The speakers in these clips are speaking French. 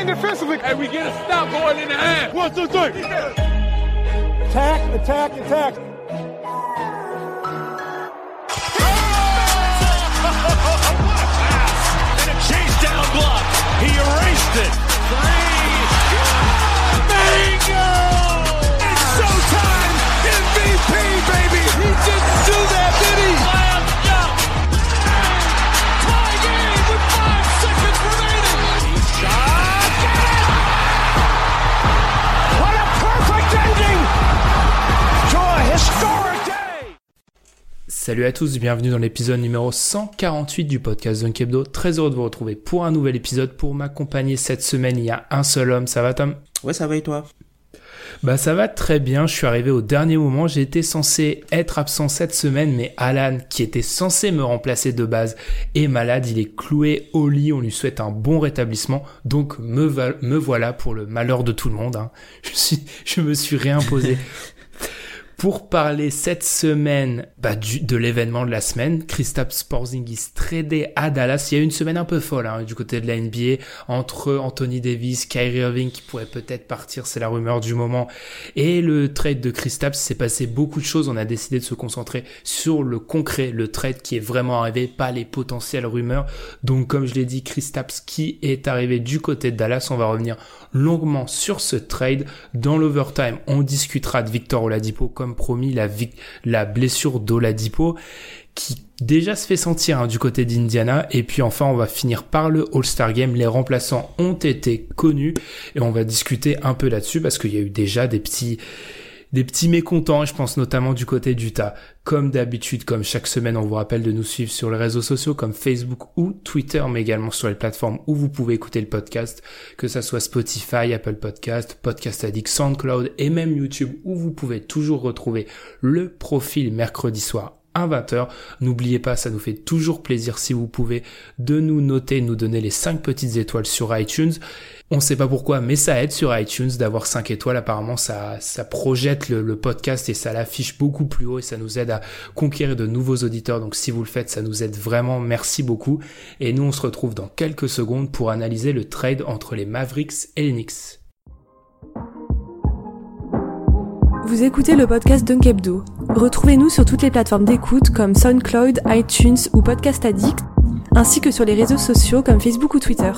In defensively. And we get a stop going in the half. One, two, three. Attack, attack, attack. And a chase down block. He erased it. Three. Bingo! It's showtime. MVP, baby. He didn't do Salut à tous, bienvenue dans l'épisode numéro 148 du podcast Dunk Hebdo. Très heureux de vous retrouver pour un nouvel épisode. Pour m'accompagner cette semaine, il y a un seul homme. Ça va Tom? Ouais, ça va et toi? Bah ça va très bien, je suis arrivé au dernier moment. J'ai été censé être absent cette semaine, mais Alan, qui était censé me remplacer de base, est malade. Il est cloué au lit, on lui souhaite un bon rétablissement. Donc me, va- me voilà pour le malheur de tout le monde. hein. Je, suis, je me suis réimposé pour parler cette semaine bah, du, de l'événement de la semaine, Kristaps Porzingis tradé à Dallas. Il y a eu une semaine un peu folle hein, du côté de la NBA entre Anthony Davis, Kyrie Irving qui pourrait peut-être partir, c'est la rumeur du moment, et le trade de Kristaps. S'est passé beaucoup de choses. On a décidé de se concentrer sur le concret, le trade qui est vraiment arrivé, pas les potentielles rumeurs. Donc comme je l'ai dit, Kristaps qui est arrivé du côté de Dallas. On va revenir longuement sur ce trade. Dans l'overtime, on discutera de Victor Oladipo, comme promis, la, la blessure d'Oladipo, qui déjà se fait sentir hein, du côté d'Indiana. Et puis enfin, on va finir par le All-Star Game. Les remplaçants ont été connus et on va discuter un peu là-dessus parce qu'il y a eu déjà des petits des petits mécontents, je pense notamment du côté d'Utah. Comme d'habitude, comme chaque semaine, on vous rappelle de nous suivre sur les réseaux sociaux comme Facebook ou Twitter, mais également sur les plateformes où vous pouvez écouter le podcast, que ça soit Spotify, Apple Podcast, Podcast Addict, SoundCloud et même YouTube, où vous pouvez toujours retrouver le profil mercredi soir 20h. N'oubliez pas, ça nous fait toujours plaisir si vous pouvez de nous noter, nous donner les 5 petites étoiles sur iTunes. On sait pas pourquoi, mais ça aide sur iTunes d'avoir 5 étoiles. Apparemment, ça, ça projette le, le podcast et ça l'affiche beaucoup plus haut et ça nous aide à conquérir de nouveaux auditeurs. Donc si vous le faites, ça nous aide vraiment. Merci beaucoup. Et nous, on se retrouve dans quelques secondes pour analyser le trade entre les Mavericks et les Knicks. Vous écoutez le podcast Dunk Hebdo. Retrouvez-nous sur toutes les plateformes d'écoute comme SoundCloud, iTunes ou Podcast Addict, ainsi que sur les réseaux sociaux comme Facebook ou Twitter.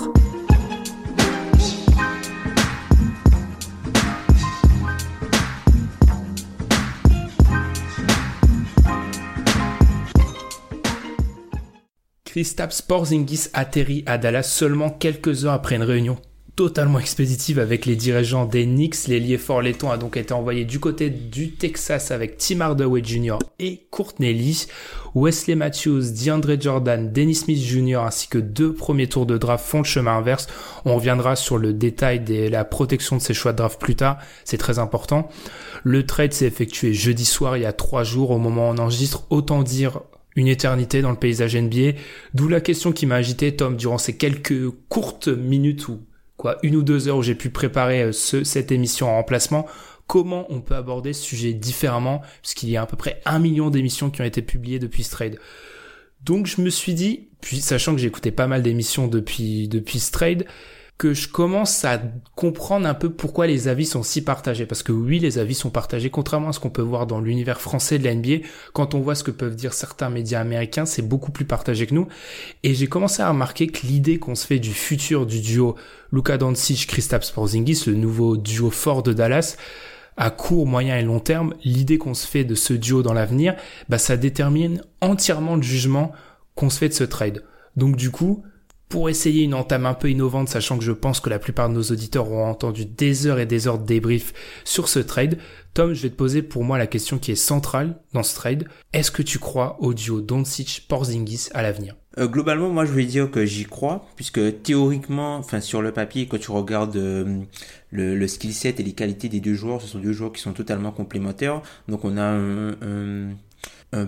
Kristaps Porzingis atterrit à Dallas seulement quelques heures après une réunion totalement expéditive avec les dirigeants des Knicks. L'ailier fort laiton a donc été envoyé du côté du Texas avec Tim Hardaway Jr. et Courtney Lee. Wesley Matthews, DeAndre Jordan, Dennis Smith Jr. ainsi que deux premiers tours de draft font le chemin inverse. On reviendra sur le détail de la protection de ces choix de draft plus tard. C'est très important. Le trade s'est effectué jeudi soir, il y a trois jours au moment où on enregistre. Autant dire une éternité dans le paysage NBA. D'où la question qui m'a agité, Tom, durant ces quelques courtes minutes ou une ou deux heures où j'ai pu préparer euh, ce, cette émission en remplacement. Comment on peut aborder ce sujet différemment, puisqu'il y a à peu près un million d'émissions qui ont été publiées depuis ce trade. Donc je me suis dit, puis sachant que écouté pas mal d'émissions depuis depuis ce trade, que je commence à comprendre un peu pourquoi les avis sont si partagés. Parce que oui, les avis sont partagés, contrairement à ce qu'on peut voir dans l'univers français de la NBA. Quand on voit ce que peuvent dire certains médias américains, c'est beaucoup plus partagé que nous. Et j'ai commencé à remarquer que l'idée qu'on se fait du futur du duo Luka Doncic, Kristaps Porzingis, le nouveau duo fort de Dallas, à court, moyen et long terme, l'idée qu'on se fait de ce duo dans l'avenir, bah ça détermine entièrement le jugement qu'on se fait de ce trade. Donc du coup, pour essayer une entame un peu innovante, sachant que je pense que la plupart de nos auditeurs auront entendu des heures et des heures de débrief sur ce trade, Tom, je vais te poser pour moi la question qui est centrale dans ce trade. Est-ce que tu crois au duo Doncic-Porzingis à l'avenir? Euh, globalement, moi, je vais dire que j'y crois, puisque théoriquement, enfin sur le papier, quand tu regardes euh, le, skill set et les qualités des deux joueurs, ce sont deux joueurs qui sont totalement complémentaires. Donc, on a un, un, un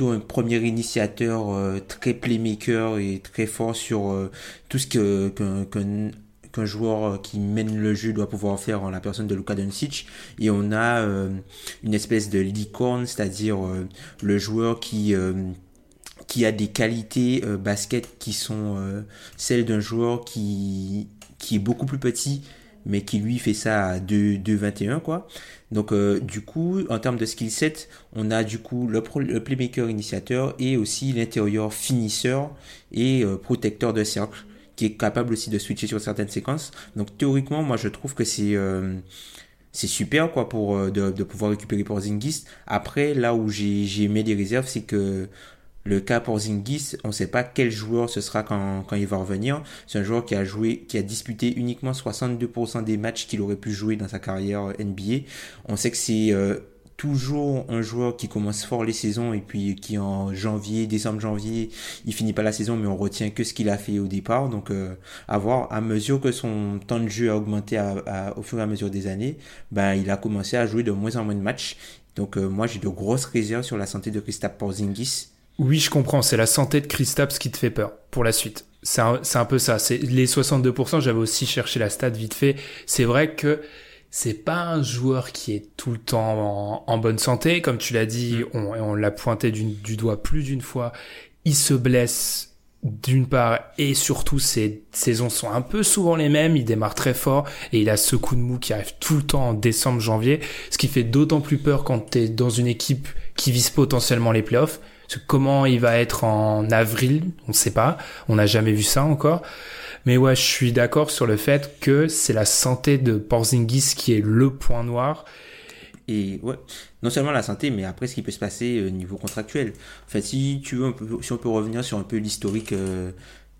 un premier initiateur euh, très playmaker et très fort sur euh, tout ce que qu'un joueur qui mène le jeu doit pouvoir faire en la personne de Luka Doncic. Et on a une espèce de licorne c'est-à-dire le joueur qui a des qualités euh, basket qui sont euh, celles d'un joueur qui est beaucoup plus petit, mais qui lui fait ça à 2,21 quoi. Donc euh, du coup, en termes de skill set, on a du coup le, playmaker initiateur et aussi l'intérieur finisseur et protecteur de cercle qui est capable aussi de switcher sur certaines séquences. Donc théoriquement, moi je trouve que c'est c'est super quoi pour de, de, pouvoir récupérer pour Zingis. Après, là où j'ai mis des réserves, c'est que le cas pour Zingis, on ne sait pas quel joueur ce sera quand, il va revenir. C'est un joueur qui a joué, qui a disputé uniquement 62% des matchs qu'il aurait pu jouer dans sa carrière NBA. On sait que c'est euh, toujours un joueur qui commence fort les saisons et puis qui en janvier, décembre, janvier, il finit pas la saison mais on retient que ce qu'il a fait au départ. Donc euh, à voir, à mesure que son temps de jeu a augmenté au fur et à mesure des années, ben il a commencé à jouer de moins en moins de matchs. Donc euh, moi j'ai de grosses réserves sur la santé de Christophe Porzingis oui, je comprends. C'est la santé de Kristaps qui te fait peur pour la suite. C'est un, un, peu ça. C'est les 62%. J'avais aussi cherché la stat vite fait. C'est vrai que c'est pas un joueur qui est tout le temps en, bonne santé, comme tu l'as dit. Mm. On, on l'a pointé du, du doigt plus d'une fois. Il se blesse d'une part et surtout ses saisons sont un peu souvent les mêmes, il démarre très fort et il a ce coup de mou qui arrive tout le temps en décembre janvier, ce qui fait d'autant plus peur quand tu es dans une équipe qui vise potentiellement les playoffs. Comment il va être en avril, on ne sait pas, on n'a jamais vu ça encore. Mais ouais, je suis d'accord sur le fait que c'est la santé de Porzingis qui est le point noir. Et ouais, non seulement la santé, mais après ce qui peut se passer au niveau contractuel. En fait, si tu veux, si on peut revenir sur un peu l'historique euh,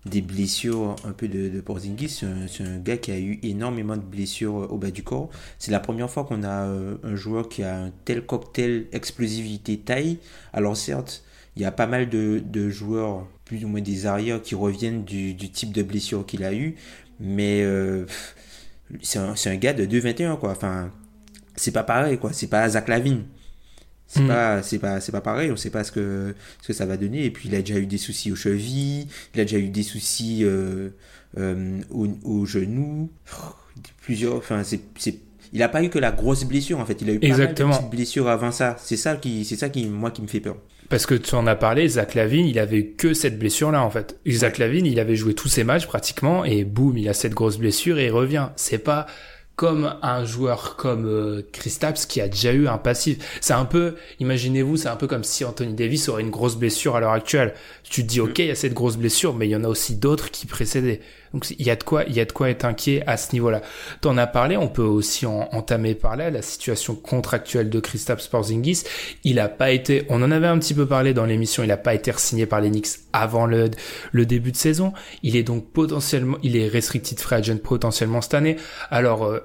des blessures un peu de, Porzingis, c'est un, gars qui a eu énormément de blessures au bas du corps. C'est la première fois qu'on a euh, un joueur qui a un tel cocktail explosivité taille. Alors certes, il y a pas mal de, joueurs, plus ou moins des arrières, qui reviennent du, type de blessure qu'il a eu. Mais euh, c'est un, gars de 2,21, quoi. Enfin, c'est pas pareil, quoi. C'est pas Zach Lavine. C'est mm. pas, c'est pas, c'est pas pareil. On sait pas ce que, ce que ça va donner. Et puis, il a déjà eu des soucis aux chevilles. Il a déjà eu des soucis euh, euh, aux, genoux. Plusieurs, enfin, c'est, il a pas eu que la grosse blessure en fait. Il a eu pas mal de petites blessures avant ça. C'est ça qui, c'est ça qui, moi, qui me fait peur. Parce que tu en as parlé, Zach Lavine, il avait que cette blessure-là, en fait. Zach Lavine, il avait joué tous ses matchs pratiquement, et boum, il a cette grosse blessure et il revient. C'est pas comme un joueur comme euh, Kristaps qui a déjà eu un passif. C'est un peu, imaginez-vous, c'est un peu comme si Anthony Davis aurait une grosse blessure à l'heure actuelle. Tu te dis, ok, il y a cette grosse blessure, mais il y en a aussi d'autres qui précédaient. Donc il y a de quoi, il y a de quoi être inquiet à ce niveau-là. T'en as parlé, on peut aussi en, entamer par là la situation contractuelle de Kristaps Porzingis. Il a pas été, on en avait un petit peu parlé dans l'émission, il a pas été signé par les Knicks avant le, le début de saison. Il est donc potentiellement, il est restricted free agent potentiellement cette année. Alors euh,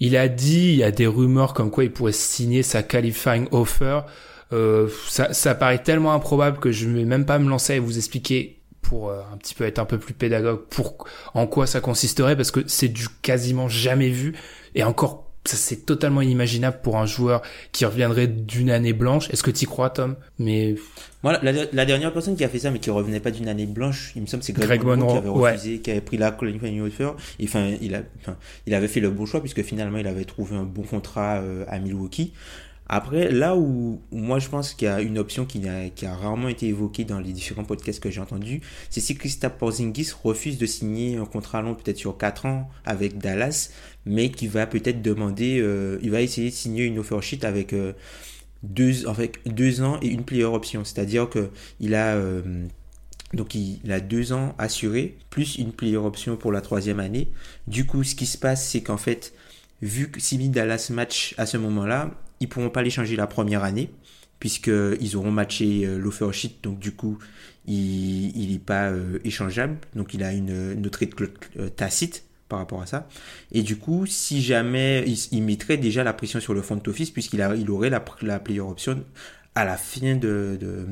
il a dit, il y a des rumeurs comme quoi il pourrait signer sa qualifying offer. Euh, ça, ça paraît tellement improbable que je ne vais même pas me lancer à vous expliquer pour euh, un petit peu être un peu plus pédagogue pour en quoi ça consisterait parce que c'est du quasiment jamais vu et encore ça c'est totalement inimaginable pour un joueur qui reviendrait d'une année blanche. Est-ce que tu y crois, Tom? Mais voilà, la, dernière personne qui a fait ça, mais qui revenait pas d'une année blanche, il me semble, c'est Greg, Monroe, qui avait refusé, qui avait pris la qualifying offer. Enfin, il a, enfin, il avait fait le bon choix puisque finalement, il avait trouvé un bon contrat euh, à Milwaukee. Après, là où, moi je pense qu'il y a une option qui a, rarement été évoquée dans les différents podcasts que j'ai entendus, c'est si Christophe Porzingis refuse de signer un contrat long peut-être sur 4 ans avec Dallas, mais qui va peut-être demander, euh, il va essayer de signer une offer sheet avec, euh, deux, deux ans et une player option. C'est-à-dire que il a... Euh, donc il, a deux ans assurés, plus une player option pour la troisième année. Du coup, ce qui se passe, c'est qu'en fait, vu que si Dallas match à ce moment-là, ils pourront pas l'échanger la première année puisqu'ils auront matché euh, l'offer sheet, donc du coup, il n'est pas échangeable, donc il a une, une autre tacite par rapport à ça. Et du coup, si jamais il, mettrait déjà la pression sur le front office, puisqu'il il aurait la, la player option à la fin de, de,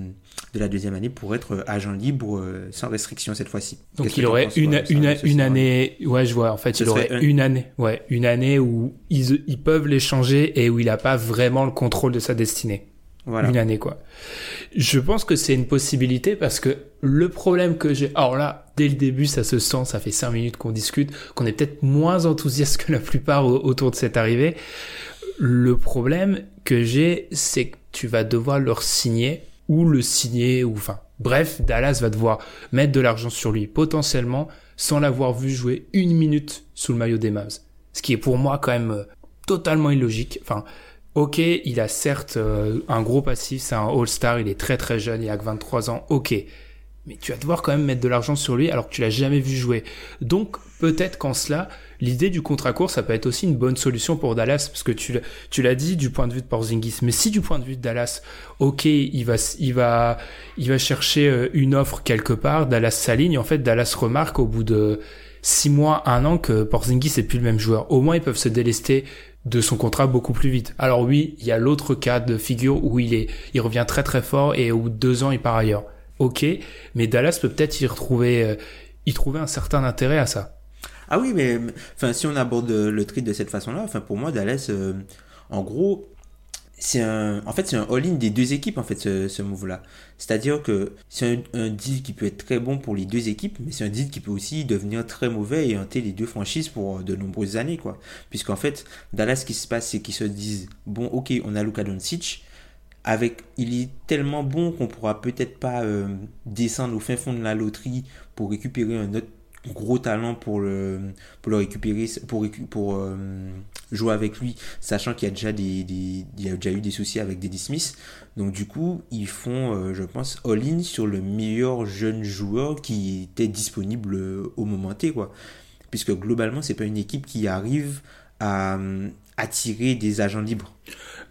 la deuxième année pour être agent libre euh, sans restriction cette fois-ci. Donc il aurait une, une, une année, ouais je vois, en fait il aurait une année, ouais, une année où ils, ils peuvent l'échanger et où il n'a pas vraiment le contrôle de sa destinée. Voilà. Une année quoi. Je pense que c'est une possibilité parce que le problème que j'ai, alors là, dès le début, ça se sent, ça fait cinq minutes qu'on discute, qu'on est peut-être moins enthousiaste que la plupart autour de cette arrivée. Le problème que j'ai, c'est que tu vas devoir leur signer ou le signer ou enfin, bref, Dallas va devoir mettre de l'argent sur lui potentiellement sans l'avoir vu jouer une minute sous le maillot des Mavs. Ce qui est pour moi quand même euh, totalement illogique. Enfin, ok, il a certes euh, un gros passif, c'est un All-Star, il est très très jeune, il a que 23 ans, ok mais tu vas devoir quand même mettre de l'argent sur lui alors que tu l'as jamais vu jouer. Donc peut-être qu'en cela, l'idée du contrat court, ça peut être aussi une bonne solution pour Dallas parce que tu tu l'as dit du point de vue de Porzingis, mais si du point de vue de Dallas, ok, il va il va il va chercher euh, une offre quelque part, Dallas s'aligne, en fait Dallas remarque au bout de six mois, un an que Porzingis est plus le même joueur. Au moins ils peuvent se délester de son contrat beaucoup plus vite. Alors oui, il y a l'autre cas de figure où il est, il revient très très fort et au bout de deux ans il part ailleurs ok, mais Dallas peut peut-être y retrouver, euh, y trouver un certain intérêt à ça. Ah oui, mais si on aborde le trade de cette façon-là, pour moi, Dallas, euh, en gros, c'est un, en fait, c'est un all-in des deux équipes, en fait, ce, ce move-là. C'est-à-dire que c'est un, deal qui peut être très bon pour les deux équipes, mais c'est un deal qui peut aussi devenir très mauvais et hanter les deux franchises pour de nombreuses années, quoi. Puisqu'en fait, Dallas, ce qui se passe, c'est qu'ils se disent, bon, ok, on a Luka Doncic, avec, il est tellement bon qu'on pourra peut-être pas euh, descendre au fin fond de la loterie pour récupérer un autre gros talent pour le, pour le récupérer, pour, euh, jouer avec lui, sachant qu'il y a déjà des, des, il y a déjà eu des soucis avec Deddy Smith. Donc du coup, ils font, euh, je pense, all-in sur le meilleur jeune joueur qui était disponible au moment T, quoi. Puisque globalement, c'est pas une équipe qui arrive à attirer des agents libres.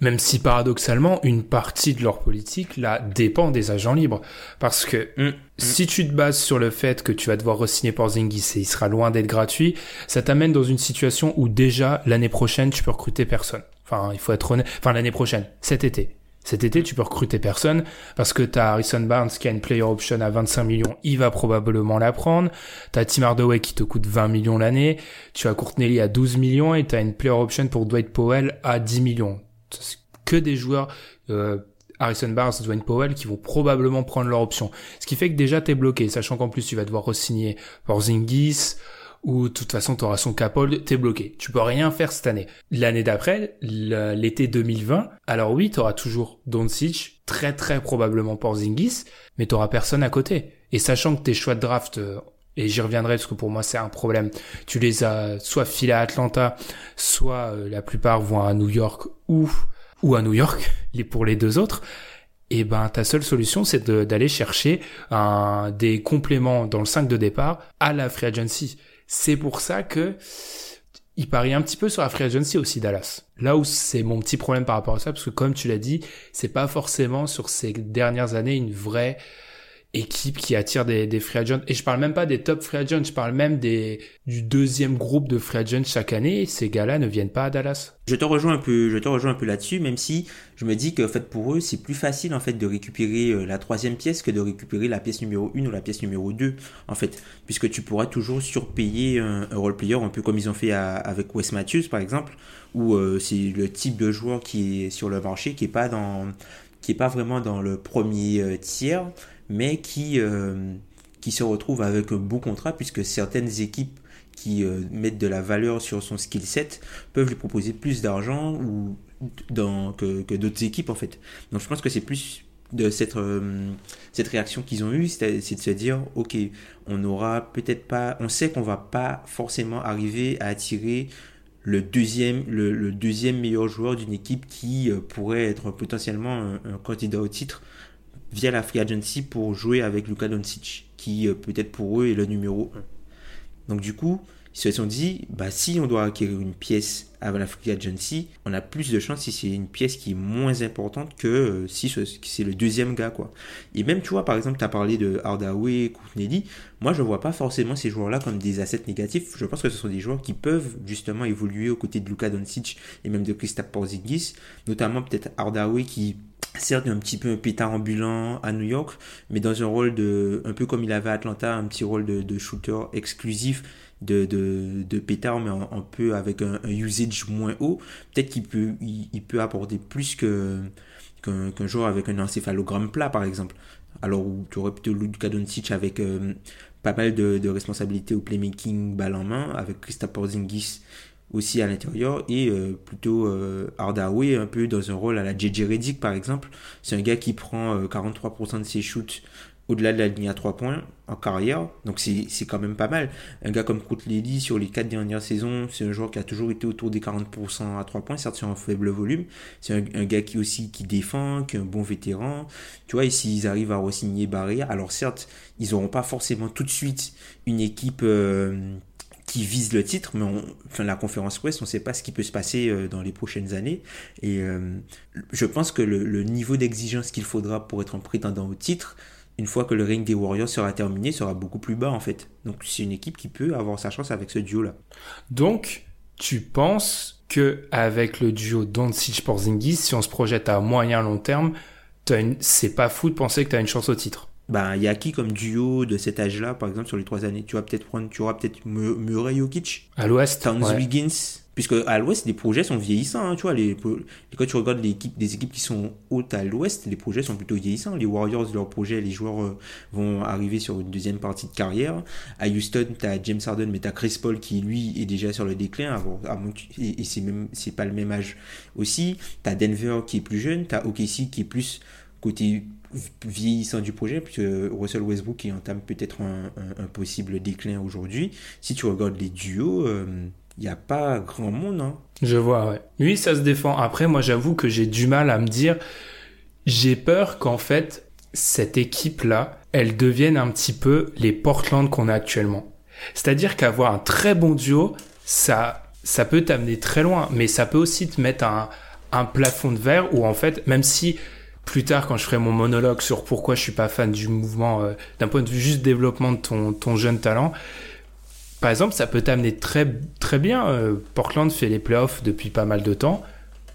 Même si paradoxalement, une partie de leur politique, là, dépend des agents libres. Parce que mm, si tu te bases sur le fait que tu vas devoir re-signer Porzingis et il sera loin d'être gratuit, ça t'amène dans une situation où déjà, l'année prochaine, tu peux recruter personne. Enfin, il faut être honnête. Enfin, l'année prochaine, cet été. Cet été, tu peux recruter personne parce que t'as Harrison Barnes qui a une player option à 25 millions, il va probablement la prendre. T'as Tim Hardaway qui te coûte 20 millions l'année. Tu as Courtney à 12 millions et t'as une player option pour Dwight Powell à 10 millions que des joueurs euh, Harrison Barnes, Dwayne Powell qui vont probablement prendre leur option. Ce qui fait que déjà t'es bloqué, sachant qu'en plus tu vas devoir re-signer Porzingis ou de toute façon tu auras son capol, t'es bloqué. Tu peux rien faire cette année. L'année d'après, l'été 2020, alors oui, t'auras toujours Doncic, très très probablement Porzingis, mais t'auras personne à côté. Et sachant que tes choix de draft euh, et j'y reviendrai parce que pour moi c'est un problème. Tu les as soit filés à Atlanta, soit euh, la plupart vont à New York ou ou à New York, les pour les deux autres. Et ben ta seule solution c'est d'aller chercher un, des compléments dans le 5 de départ à la free agency. C'est pour ça que il parie un petit peu sur la free agency aussi Dallas. Là où c'est mon petit problème par rapport à ça parce que comme tu l'as dit, c'est pas forcément sur ces dernières années une vraie équipe qui attire des, des free agents. Et je parle même pas des top free agents, je parle même des, du deuxième groupe de free agents chaque année. Ces gars-là ne viennent pas à Dallas. Je te rejoins un peu, je te rejoins un peu là-dessus, même si je me dis que, fait, pour eux, c'est plus facile, en fait, de récupérer euh, la troisième pièce que de récupérer la pièce numéro 1 ou la pièce numéro 2, en fait. Puisque tu pourras toujours surpayer un, role player, un peu comme ils ont fait avec Wes Matthews, par exemple, où euh, c'est le type de joueur qui est sur le marché, qui est pas dans, qui est pas vraiment dans le premier euh, tiers, mais qui, euh, qui se retrouve avec un beau contrat puisque certaines équipes qui euh, mettent de la valeur sur son skill set peuvent lui proposer plus d'argent ou dans, que, que d'autres équipes en fait. Donc je pense que c'est plus de cette, euh, cette réaction qu'ils ont eue, c'est de se dire, ok, on aura peut-être pas, on sait qu'on va pas forcément arriver à attirer le deuxième, le, deuxième meilleur joueur d'une équipe qui pourrait être potentiellement un, un, candidat au titre via la free agency pour jouer avec Luka Doncic, qui euh, peut-être pour eux est le numéro 1. Donc du coup, se sont dit, bah, si on doit acquérir une pièce à la free agency, on a plus de chance si c'est une pièce qui est moins importante que euh, si c'est le deuxième gars, quoi. Et même, tu vois, par exemple, tu as parlé de Hardaway, Courtney moi, je vois pas forcément ces joueurs-là comme des assets négatifs. Je pense que ce sont des joueurs qui peuvent justement évoluer aux côtés de Luka Doncic et même de Kristaps Porzingis, notamment peut-être Hardaway qui certes un petit peu un pétard ambulant à New York, mais dans un rôle de, un peu comme il avait à Atlanta, un petit rôle de, shooter exclusif de, de, de pétard, mais un, peu avec un, usage moins haut. Peut-être qu'il peut, il, peut apporter plus que, qu'un, joueur avec un encéphalogramme plat, par exemple. Alors tu aurais plutôt Luka Doncic avec euh, pas mal de, de responsabilités au playmaking balle en main, avec Christophe Porzingis aussi à l'intérieur et euh, plutôt euh, Hardaway un peu dans un rôle à la JJ Redick par exemple. C'est un gars qui prend 43% de ses shoots au-delà de la ligne à 3 points en carrière. Donc c'est quand même pas mal. Un gars comme Lely sur les 4 dernières saisons, c'est un joueur qui a toujours été autour des 40% à 3 points, certes sur un faible volume. C'est un, gars qui aussi qui défend, qui est un bon vétéran. Tu vois, et s'ils arrivent à re-signer Barrière, alors certes, ils n'auront pas forcément tout de suite une équipe... Euh, qui vise le titre, mais enfin, la conférence Ouest, on ne sait pas ce qui peut se passer euh, dans les prochaines années. Et euh, je pense que le niveau d'exigence qu'il faudra pour être un prétendant au titre, une fois que le ring des Warriors sera terminé, sera beaucoup plus bas en fait. Donc c'est une équipe qui peut avoir sa chance avec ce duo-là. Donc tu penses que avec le duo Doncic-Porzingis, si on se projette à moyen long terme, c'est pas fou de penser que tu as une chance au titre? Ben, il y a qui comme duo de cet âge-là, par exemple, sur les trois années? Tu vas peut-être prendre, tu auras peut-être Murray Jokic. À l'ouest. Towns Wiggins. Puisque à l'ouest, les projets sont vieillissants. Hein, tu vois, les, quand tu regardes les équipes, équipes qui sont hautes à l'ouest, les projets sont plutôt vieillissants. Les Warriors, leurs projets, les joueurs euh, vont arriver sur une deuxième partie de carrière. À Houston, tu as James Harden, mais tu as Chris Paul qui, lui, est déjà sur le déclin. et, c'est même c'est pas le même âge aussi. Tu as Denver qui est plus jeune. Tu as OKC qui est plus côté vieillissant du projet, puisque Russell Westbrook qui entame peut-être un, possible déclin aujourd'hui. Si tu regardes les duos, il n'y a pas grand monde. Hein. Je vois, ouais. Oui, ça se défend. Après, moi, j'avoue que j'ai du mal à me dire. J'ai peur qu'en fait, cette équipe-là, elle devienne un petit peu les Portland qu'on a actuellement. C'est-à-dire qu'avoir un très bon duo, ça, ça peut t'amener très loin, mais ça peut aussi te mettre un, un plafond de verre où en fait, même si plus tard quand je ferai mon monologue sur pourquoi je suis pas fan du mouvement euh, d'un point de vue juste développement de ton, ton jeune talent. Par exemple, ça peut t'amener très très bien. Euh, Portland fait les playoffs depuis pas mal de temps,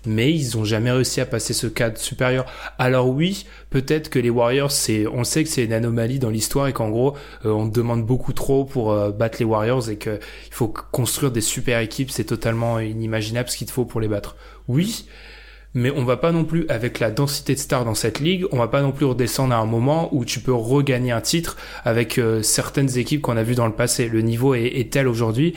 mais ils ont jamais réussi à passer ce cadre supérieur. Alors oui, peut-être que les Warriors, c'est, on sait que c'est une anomalie dans l'histoire et qu'en gros, euh, on demande beaucoup trop pour battre les Warriors et qu'il faut construire des super équipes. C'est totalement inimaginable ce qu'il te faut pour les battre. Oui, mais on va pas non plus, avec la densité de stars dans cette ligue, on va pas non plus redescendre à un moment où tu peux regagner un titre avec euh, certaines équipes qu'on a vues dans le passé. Le niveau est, tel aujourd'hui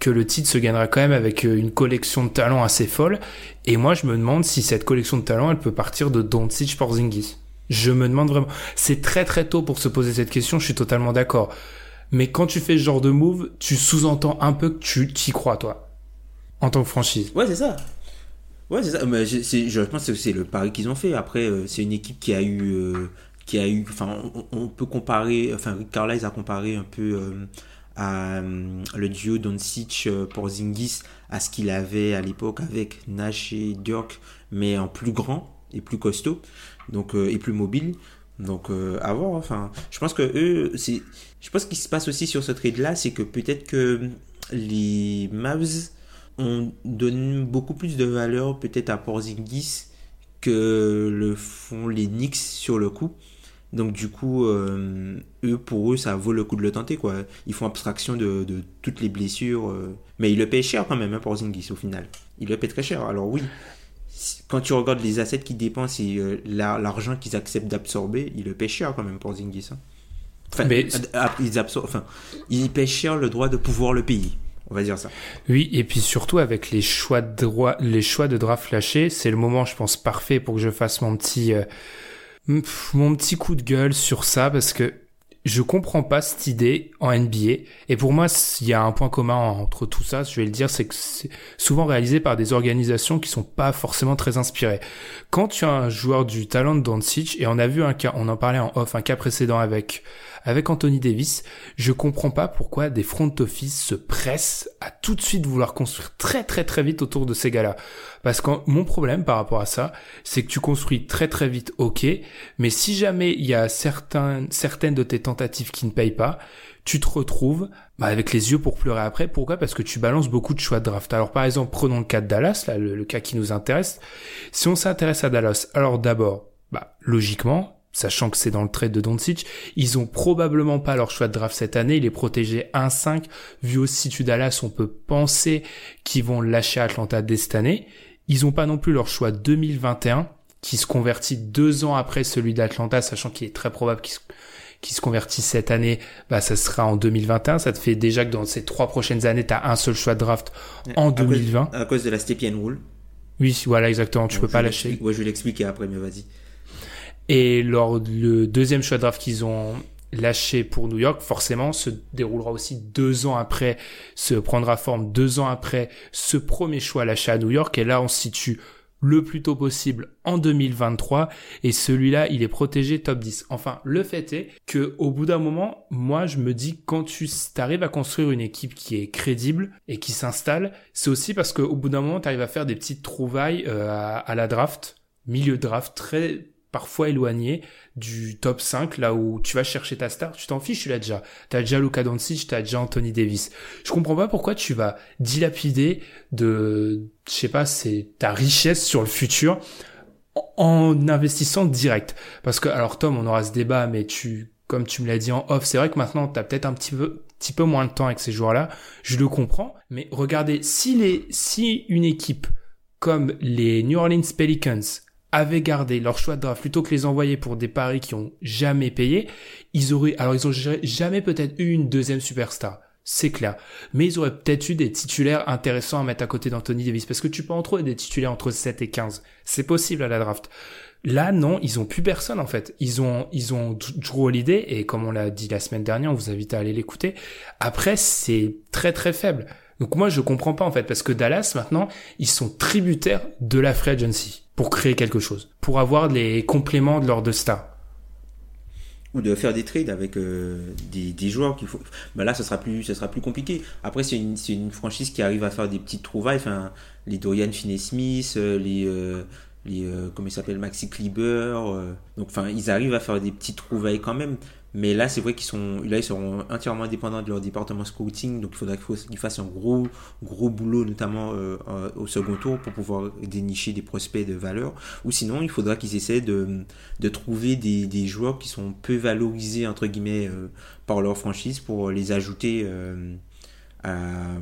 que le titre se gagnera quand même avec euh, une collection de talents assez folle. Et moi, je me demande si cette collection de talents, elle peut partir de Doncic Porzingis. Je me demande vraiment. C'est très très tôt pour se poser cette question, je suis totalement d'accord. Mais quand tu fais ce genre de move, tu sous-entends un peu que tu t'y crois, toi. En tant que franchise. Ouais, c'est ça. Ouais, c'est ça. Mais je pense que c'est le pari qu'ils ont fait. Après, euh, c'est une équipe qui a eu. Euh, qui a eu enfin, on, peut comparer. Enfin, Rick Carlisle a comparé un peu euh, le duo Doncic pour Zingis à ce qu'il avait à l'époque avec Nash et Dirk, mais en plus grand et plus costaud donc, et plus mobile. Donc, à voir. Enfin, je pense que eux. Je pense qu'il se passe aussi sur ce trade-là, c'est que peut-être que les Mavs on donne beaucoup plus de valeur peut-être à Porzingis que le font les Knicks sur le coup. Donc du coup, euh, eux, pour eux, ça vaut le coup de le tenter. quoi. Ils font abstraction de, toutes les blessures. Euh. Mais ils le payent cher quand même, hein, Porzingis, au final. Ils le payent très cher. Alors oui, quand tu regardes les assets qu'ils dépensent et euh, l'argent qu'ils acceptent d'absorber, ils le payent cher quand même, Porzingis. Hein. Enfin, Mais... ils, enfin, ils payent cher le droit de pouvoir le payer. On va dire ça. Oui, et puis surtout avec les choix de droit, les choix de draft flashés, c'est le moment, je pense, parfait pour que je fasse mon petit, euh, mon petit coup de gueule sur ça parce que je comprends pas cette idée en NBA. Et pour moi, il y a un point commun entre tout ça, je vais le dire, c'est que c'est souvent réalisé par des organisations qui sont pas forcément très inspirées. Quand tu as un joueur du talent de Doncic, et on a vu un cas, on en parlait en off, un cas précédent avec avec Anthony Davis, je comprends pas pourquoi des front office se pressent à tout de suite vouloir construire très très très vite autour de ces gars-là. Parce que mon problème par rapport à ça, c'est que tu construis très très vite, ok, mais si jamais il y a certains, certaines de tes tentatives qui ne payent pas, tu te retrouves bah, avec les yeux pour pleurer après. Pourquoi? Parce que tu balances beaucoup de choix de draft. Alors par exemple, prenons le cas de Dallas, le, cas qui nous intéresse. Si on s'intéresse à Dallas, alors d'abord, bah, logiquement, sachant que c'est dans le trade de Doncic, ils ont probablement pas leur choix de draft cette année. Il est protégé 1-5. Vu aussi tu Dallas, on peut penser qu'ils vont lâcher Atlanta dès cette année. Ils ont pas non plus leur choix 2021 qui se convertit deux ans après celui d'Atlanta, sachant qu'il est très probable qu'il se qui se convertit cette année, bah ça sera en 2021. Ça te fait déjà que dans ces trois prochaines années, tu as un seul choix de draft en 2020. à cause de la Stepien Rule. Oui, voilà, exactement. Tu peux pas lâcher. Ouais, je vais l'expliquer après, mais vas-y. Et lors le deuxième choix de draft qu'ils ont lâché pour New York, forcément, se déroulera aussi deux ans après, se prendra forme deux ans après ce premier choix lâché à New York. Et là, on se situe le plus tôt possible en 2023 et celui-là il est protégé top 10. Enfin, le fait est que au bout d'un moment, moi je me dis quand tu arrives à construire une équipe qui est crédible et qui s'installe, c'est aussi parce qu'au bout d'un moment tu arrives à faire des petites trouvailles euh, à, à la draft, milieu draft très parfois éloigné du top 5, là où tu vas chercher ta star, tu t'en fiches, tu l'as déjà. T'as déjà Luka Doncic, t'as déjà Anthony Davis. Je comprends pas pourquoi tu vas dilapider de, je sais pas, c'est ta richesse sur le futur en investissant direct. Parce que, alors Tom, on aura ce débat, mais tu, comme tu me l'as dit en off, c'est vrai que maintenant t'as peut-être un petit peu, petit peu moins de temps avec ces joueurs-là. Je le comprends, mais regardez, si les, si une équipe comme les New Orleans Pelicans avaient gardé leur choix de draft plutôt que les envoyer pour des paris qui ont jamais payé, ils auraient, alors ils ont jamais peut-être eu une deuxième superstar. C'est clair. Mais ils auraient peut-être eu des titulaires intéressants à mettre à côté d'Anthony Davis. Parce que tu peux en trouver des titulaires entre 7 et 15. C'est possible à la draft. Là, non, ils ont plus personne, en fait. Ils ont, ils ont Drew Holiday, et comme on l'a dit la semaine dernière, on vous invite à aller l'écouter. Après, c'est très très faible. Donc moi, je comprends pas, en fait, parce que Dallas, maintenant, ils sont tributaires de la free agency pour créer quelque chose, pour avoir les compléments de leur de star. Ou de faire des trades avec euh, des, des, joueurs qu'il faut. Bah là, ça sera plus, ça sera plus compliqué. Après, c'est une, une, franchise qui arrive à faire des petites trouvailles. Enfin, les Dorian Finney-Smith, euh, les, euh, les comment il s'appelle, Maxi Kleber. donc, enfin, ils arrivent à faire des petites trouvailles quand même. Mais là, c'est vrai qu'ils sont, là, ils seront entièrement dépendants de leur département scouting. Donc, il faudra qu'ils fassent un gros, gros boulot, notamment euh, euh, au second tour, pour pouvoir dénicher des prospects de valeur. Ou sinon, il faudra qu'ils essaient de, de trouver des, des, joueurs qui sont peu valorisés, entre guillemets, euh, par leur franchise pour les ajouter, à,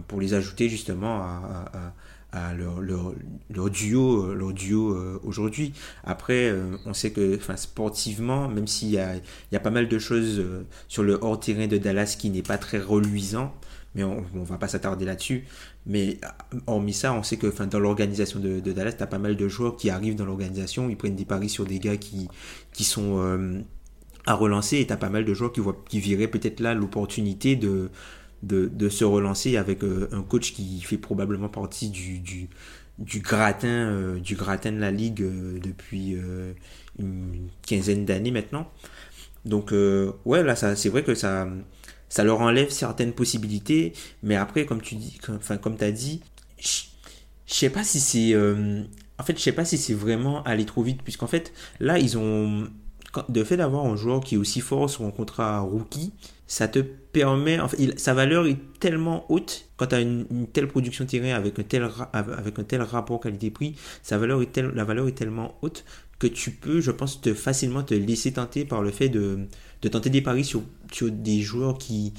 pour les ajouter justement à leur, leur, leur, duo, euh, leur duo euh, aujourd'hui. Après, euh, on sait que sportivement, même s'il y a, y a pas mal de choses sur le hors-terrain de Dallas qui n'est pas très reluisant, mais on ne va pas s'attarder là-dessus. Mais hormis ça, on sait que dans l'organisation de, de, Dallas, tu as pas mal de joueurs qui arrivent dans l'organisation, ils prennent des paris sur des gars qui, qui sont à relancer, et tu as pas mal de joueurs qui, voient, qui viraient peut-être là l'opportunité de de, se relancer avec euh, un coach qui fait probablement partie du, du, gratin, euh, du gratin de la ligue euh, depuis une quinzaine d'années maintenant. Donc ouais là c'est vrai que ça ça leur enlève certaines possibilités, mais après comme tu dis, enfin comme t'as dit, je sais pas si c'est en fait je sais pas si c'est vraiment aller trop vite puisqu'en fait là ils ont de fait d'avoir un joueur qui est aussi fort sur un contrat rookie, ça te permet, sa valeur est tellement haute quand tu as une, telle production tirée avec un tel, avec un tel rapport qualité-prix, sa valeur est la valeur est tellement haute que tu peux, je pense, te facilement te laisser tenter par le fait de, de tenter des paris sur, sur des joueurs qui,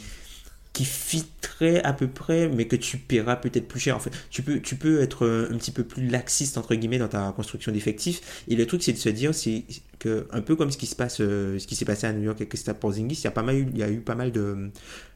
qui fitterait à peu près, mais que tu paieras peut-être plus cher. En fait, tu peux, tu peux être euh, un petit peu plus laxiste entre guillemets dans ta construction d'effectifs. Et le truc, c'est de se dire, c'est que un peu comme ce qui se passe, euh, ce qui s'est passé à New York avec Kristaps Porzingis, il y a pas mal, il y a eu pas mal de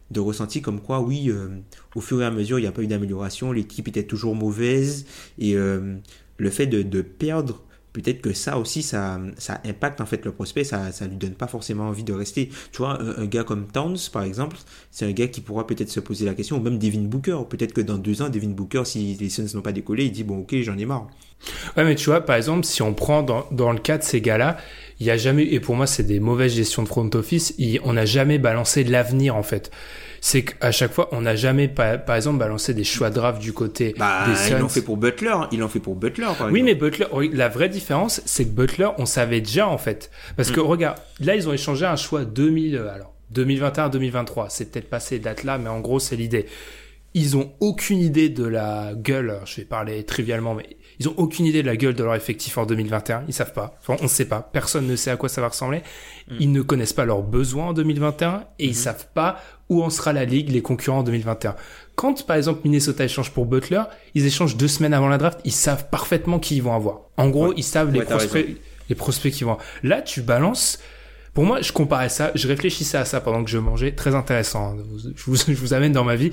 de ressentis comme quoi, oui, euh, au fur et à mesure, il n'y a pas eu d'amélioration, l'équipe était toujours mauvaise, et le fait de perdre peut-être que ça aussi, ça, ça impacte en fait le prospect, ça ne lui donne pas forcément envie de rester. Tu vois, un, gars comme Towns, par exemple, c'est un gars qui pourra peut-être se poser la question, ou même Devin Booker. Peut-être que dans deux ans, Devin Booker, si les Suns n'ont pas décollé, il dit, bon, ok, j'en ai marre. Ouais, mais tu vois, par exemple, si on prend dans, dans le cas de ces gars-là, il y a jamais, et pour moi, c'est des mauvaises gestions de front office. Il- on n'a jamais balancé l'avenir, en fait. C'est qu'à chaque fois, on n'a jamais, par, par exemple, balancé des choix de draft du côté Bah, des ils Suns. l'ont fait pour Butler. Ils l'ont fait pour Butler, par Oui, exemple. mais Butler, la vraie différence, c'est que Butler, on savait déjà en fait. Parce Mm. que regarde, là, ils ont échangé un choix 2000, euh, alors 2021-2023. C'est peut-être pas ces dates-là, mais en gros, c'est l'idée. Ils ont aucune idée de la gueule. Je vais parler trivialement, mais ils ont aucune idée de la gueule de leur effectif en 2021. Ils savent pas. Enfin, on sait pas. Personne ne sait à quoi ça va ressembler. Ils ne connaissent pas leurs besoins en 2021 et ils savent pas où en sera la ligue, les concurrents en 2021. Quand, par exemple, Minnesota échange pour Butler, ils échangent deux semaines avant la draft, ils savent parfaitement qui ils vont avoir. En gros, Ouais. ils savent les Ouais, prospects, raison. les prospects qui vont. Là, tu balances. Pour moi, je comparais ça, je réfléchissais à ça pendant que je mangeais, très intéressant. hein. Je vous, amène dans ma vie.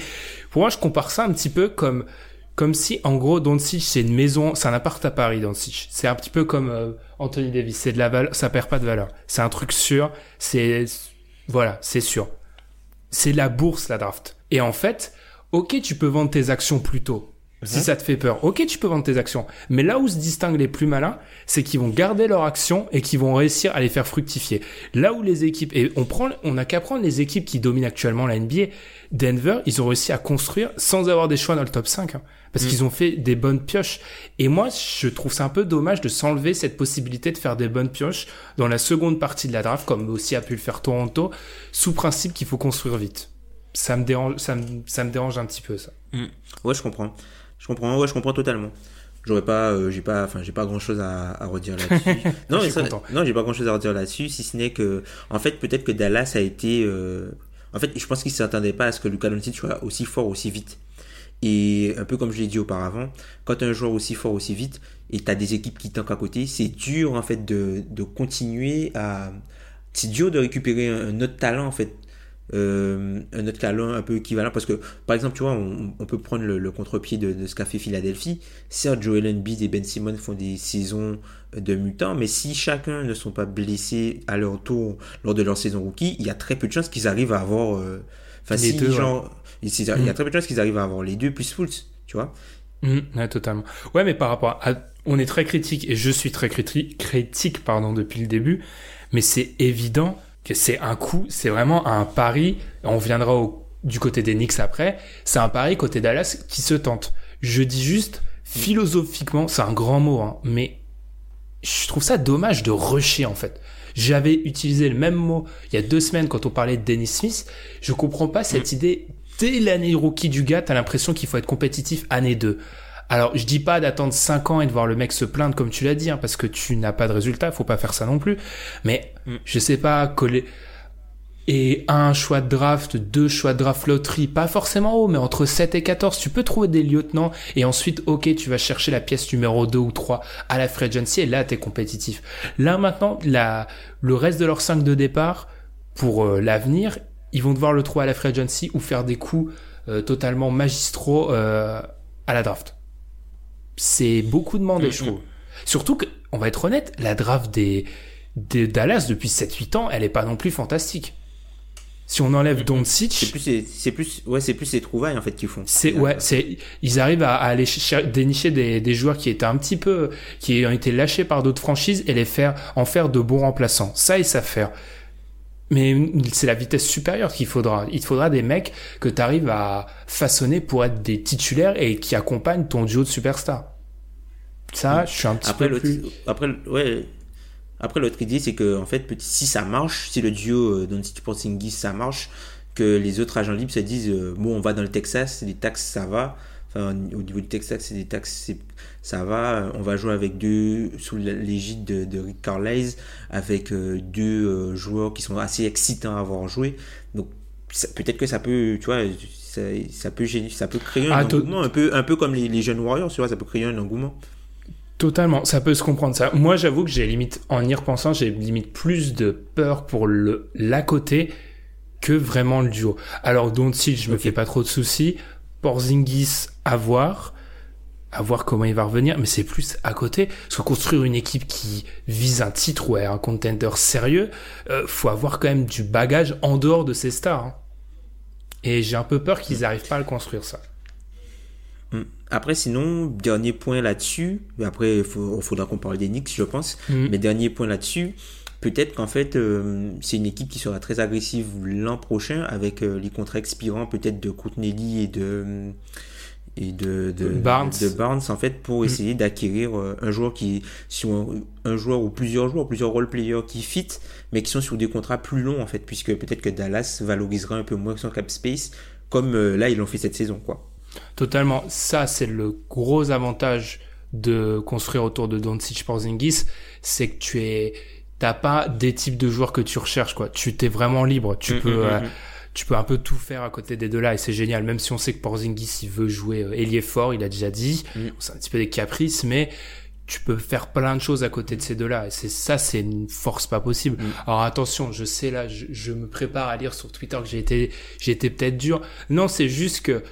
Pour moi, je compare ça un petit peu comme comme si, en gros, Doncic, c'est une maison, c'est un appart à Paris, Doncic. C'est un petit peu comme euh, Anthony Davis, c'est de la valeur, ça perd pas de valeur. C'est un truc sûr, c'est voilà, c'est sûr. C'est la bourse, la draft. Et en fait, ok, tu peux vendre tes actions plus tôt. Si ça te fait peur, ok, tu peux vendre tes actions. Mais là où se distinguent les plus malins, c'est qu'ils vont garder leurs actions et qu'ils vont réussir à les faire fructifier. Là où les équipes, et on prend, on a qu'à prendre les équipes qui dominent actuellement la NBA. Denver, ils ont réussi à construire sans avoir des choix dans le top 5. hein, parce qu'ils ont fait des bonnes pioches. Et moi, je trouve ça un peu dommage de s'enlever cette possibilité de faire des bonnes pioches dans la seconde partie de la draft, comme aussi a pu le faire Toronto, sous principe qu'il faut construire vite. Ça me dérange, ça me, ça me dérange un petit peu, ça. Mm. Ouais, je comprends. Je comprends. Ouais, je comprends totalement. J'aurais pas, euh, j'ai pas, enfin, j'ai pas grand chose à, à redire là-dessus. non, mais ça- non, j'ai pas grand chose à redire là-dessus, si ce n'est que, en fait, peut-être que Dallas a été, euh, en fait, je pense qu'ils s'attendaient pas à ce que Luka Doncic soit aussi fort aussi vite. Et un peu comme je l'ai dit auparavant, quand un joueur aussi fort aussi vite et t'as des équipes qui tankent à côté, c'est dur en fait de, de continuer à, c'est dur de récupérer un autre talent en fait euh, un autre talent un peu équivalent parce que par exemple tu vois on, on peut prendre le, le contre-pied de, de ce qu'a fait Philadelphie certes Joel Embiid et Ben Simmons font des saisons de mutants mais si chacun ne sont pas blessés à leur tour lors de leur saison rookie il y a très peu de chances qu'ils arrivent à avoir euh, enfin Les si deux, ouais. genre il il y a Mm. très peu de chances qu'ils arrivent à avoir les deux plus Fultz tu vois ouais, totalement. Ouais, mais par rapport à, on est très critique et je suis très critique, critique, pardon, depuis le début, mais c'est évident que c'est un coup, c'est vraiment un pari. On viendra au, du côté des Knicks après. C'est un pari côté Dallas qui se tente. Je dis juste, philosophiquement, c'est un grand mot, hein, mais je trouve ça dommage de rusher en fait. J'avais utilisé le même mot il y a deux semaines quand on parlait de Dennis Smith. Je comprends pas cette idée. Dès l'année rookie du gars, t'as l'impression qu'il faut être compétitif année 2. Alors, je dis pas d'attendre 5 ans et de voir le mec se plaindre comme tu l'as dit, hein, parce que tu n'as pas de résultat, faut pas faire ça non plus. Mais, Mm. je sais pas, coller, et un choix de draft, deux choix de draft loterie, pas forcément haut, mais entre 7 et 14, tu peux trouver des lieutenants, et ensuite, ok, tu vas chercher la pièce numéro 2 ou 3 à la free agency, et là, t'es compétitif. Là, maintenant, la, le reste de leurs 5 de départ, pour euh, l'avenir, ils vont devoir le trouver à la free agency ou faire des coups euh, totalement magistraux euh, à la draft. C'est beaucoup demandé, je trouve. Surtout que, on va être honnête, la draft des, des Dallas depuis 7-8 ans, elle est pas non plus fantastique. Si on enlève c'est Doncic, plus c'est c'est plus ouais c'est plus les trouvailles en fait qu'ils font c'est ouais, c'est ils arrivent à, à aller cher- dénicher des, des joueurs qui étaient un petit peu qui ont été lâchés par d'autres franchises et les faire en faire de bons remplaçants. Ça ils savent faire. Mais c'est la vitesse supérieure qu'il faudra. Il te faudra des mecs que tu arrives à façonner pour être des titulaires et qui accompagnent ton duo de superstars. Ça, je suis un petit Après, peu plus... après, ouais. Après, l'autre idée, c'est que, en fait, petit, si ça marche, si le duo euh, Doncic Porzingis ça marche, que les autres agents libres se disent, euh, bon, on va dans le Texas, les taxes, ça va. Enfin, au niveau du Texas, c'est des taxes, ça va. On va jouer avec deux, sous l'égide de, de Rick Carlisle, avec euh, deux euh, joueurs qui sont assez excitants à avoir joué. Donc, peut-être que ça peut, tu vois, ça, ça peut, ça peut créer un Ah, engouement, un peu, un peu comme les, les jeunes Warriors, tu vois, ça peut créer un engouement. Totalement, ça peut se comprendre ça. Moi, j'avoue que j'ai limite, en y repensant, j'ai limite plus de peur pour le l'à côté que vraiment le duo. Alors Doncic, je me Ok. fais pas trop de soucis. Porzingis, à voir, à voir comment il va revenir, mais c'est plus à côté. Parce que construire une équipe qui vise un titre ou un contender sérieux, euh, faut avoir quand même du bagage en dehors de ses stars. hein. Et j'ai un peu peur qu'ils n'arrivent pas à le construire ça. Mm. Après, sinon, dernier point là-dessus, mais après, il faudra qu'on parle des Knicks, je pense. Mm. Mais dernier point là-dessus, peut-être qu'en fait, euh, c'est une équipe qui sera très agressive l'an prochain avec euh, les contrats expirants peut-être de Courtney et de et de, de, Barnes. de Barnes en fait pour Mm. essayer d'acquérir euh, un joueur qui sur un, un joueur ou plusieurs joueurs plusieurs role players qui fit mais qui sont sur des contrats plus longs en fait puisque peut-être que Dallas valorisera un peu moins son cap space comme euh, là ils l'ont fait cette saison quoi Totalement. Ça, c'est le gros avantage de construire autour de Doncic Porzingis, c'est que tu es, t'as pas des types de joueurs que tu recherches, quoi. Tu t'es vraiment libre. Tu Mm, peux, mm, euh, mm, mm. tu peux un peu tout faire à côté des deux là et c'est génial. Même si on sait que Porzingis, il veut jouer euh, ailier fort, il a déjà dit. C'est un petit peu des caprices, mais tu peux faire plein de choses à côté de ces deux-là. Et c'est ça, c'est une force pas possible. Alors attention, je sais là, je, je me prépare à lire sur Twitter que j'ai été, j'ai été peut-être dur. Non, c'est juste que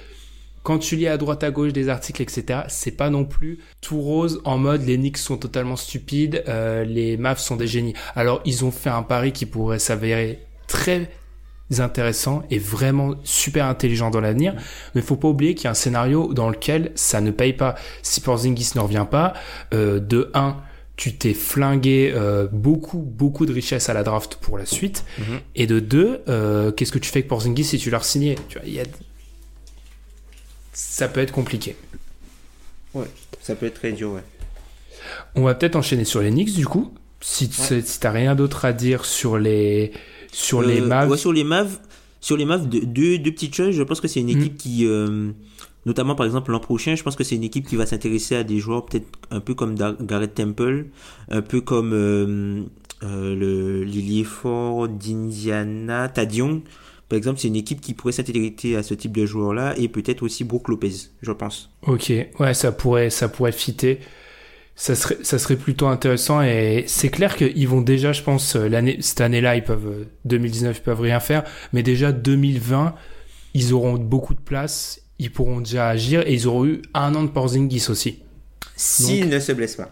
quand tu lis à droite à gauche des articles, etc., c'est pas non plus tout rose en mode les Knicks sont totalement stupides, euh, les Mavs sont des génies. Alors ils ont fait un pari qui pourrait s'avérer très intéressant et vraiment super intelligent dans l'avenir, mais faut pas oublier qu'il y a un scénario dans lequel ça ne paye pas. Si Porzingis ne revient pas, euh, de 1, tu t'es flingué euh, beaucoup, beaucoup de richesses à la draft pour la suite, Mhm. et de 2, euh, qu'est-ce que tu fais avec Porzingis si tu l'as signé Tu vois, il y a ça peut être compliqué. ouais ça peut être très dur ouais On va peut-être enchaîner sur les Knicks du coup. Si, si t'as rien d'autre à dire sur les sur les Euh, Mavs, ouais, sur les Mavs, sur les Mavs, deux, deux, deux petites choses. Je pense que c'est une Mm. équipe qui, euh, notamment par exemple l'an prochain, je pense que c'est une équipe qui va s'intéresser à des joueurs peut-être un peu comme Dar- Garrett Temple, un peu comme euh, euh, le l'ailier fort d'Indiana, Tadion. Par exemple, c'est une équipe qui pourrait s'intéresser à ce type de joueur-là et peut-être aussi Brook Lopez, je pense. ok, ouais, ça pourrait ça pourrait fitter. Ça serait ça serait plutôt intéressant et c'est clair qu'ils vont déjà, je pense, euh, l'année cette année-là, ils peuvent euh, 2019 ils peuvent rien faire, mais déjà 2020, ils auront beaucoup de place, ils pourront déjà agir et ils auront eu un an de Porzingis aussi. S'il ne se blesse pas.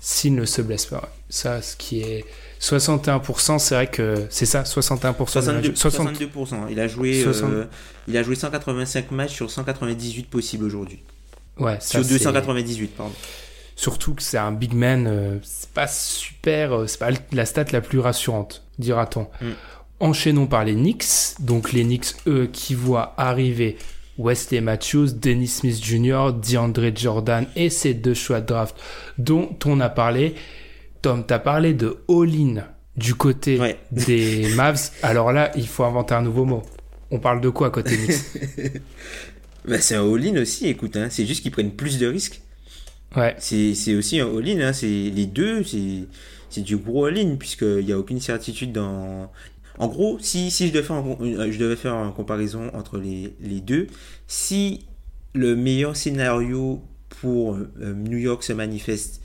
S'ils ne se blessent pas. Ça, ce qui est 61%, c'est vrai que c'est ça, 61%. de la- 62, 60 62%. Il a joué, 60. euh, il a joué 185 matchs sur 198 possibles aujourd'hui. Ouais, ça, Sur c'est- 298, pardon. Surtout que c'est un big man, euh, c'est pas super, euh, c'est pas la stat la plus rassurante, dira-t-on. Mm. Enchaînons par les Knicks. Donc les Knicks, eux, qui voient arriver Wesley Matthews, Dennis Smith Jr., DeAndre Jordan et ces deux choix de draft dont on a parlé. Tom, t'as parlé de all-in du côté Ouais. des Mavs. Alors là, il faut inventer un nouveau mot. On parle de quoi côté Knicks Bah, c'est un all-in aussi, écoute, hein. c'est juste qu'ils prennent plus de risques. Ouais, C'est aussi un all-in, hein. les deux, c'est du gros all-in puisqu'il n'y a aucune certitude dans. En gros, si, si je, devais faire un- une- je devais faire une comparaison entre les, les deux, si le meilleur scénario pour euh, New York se manifeste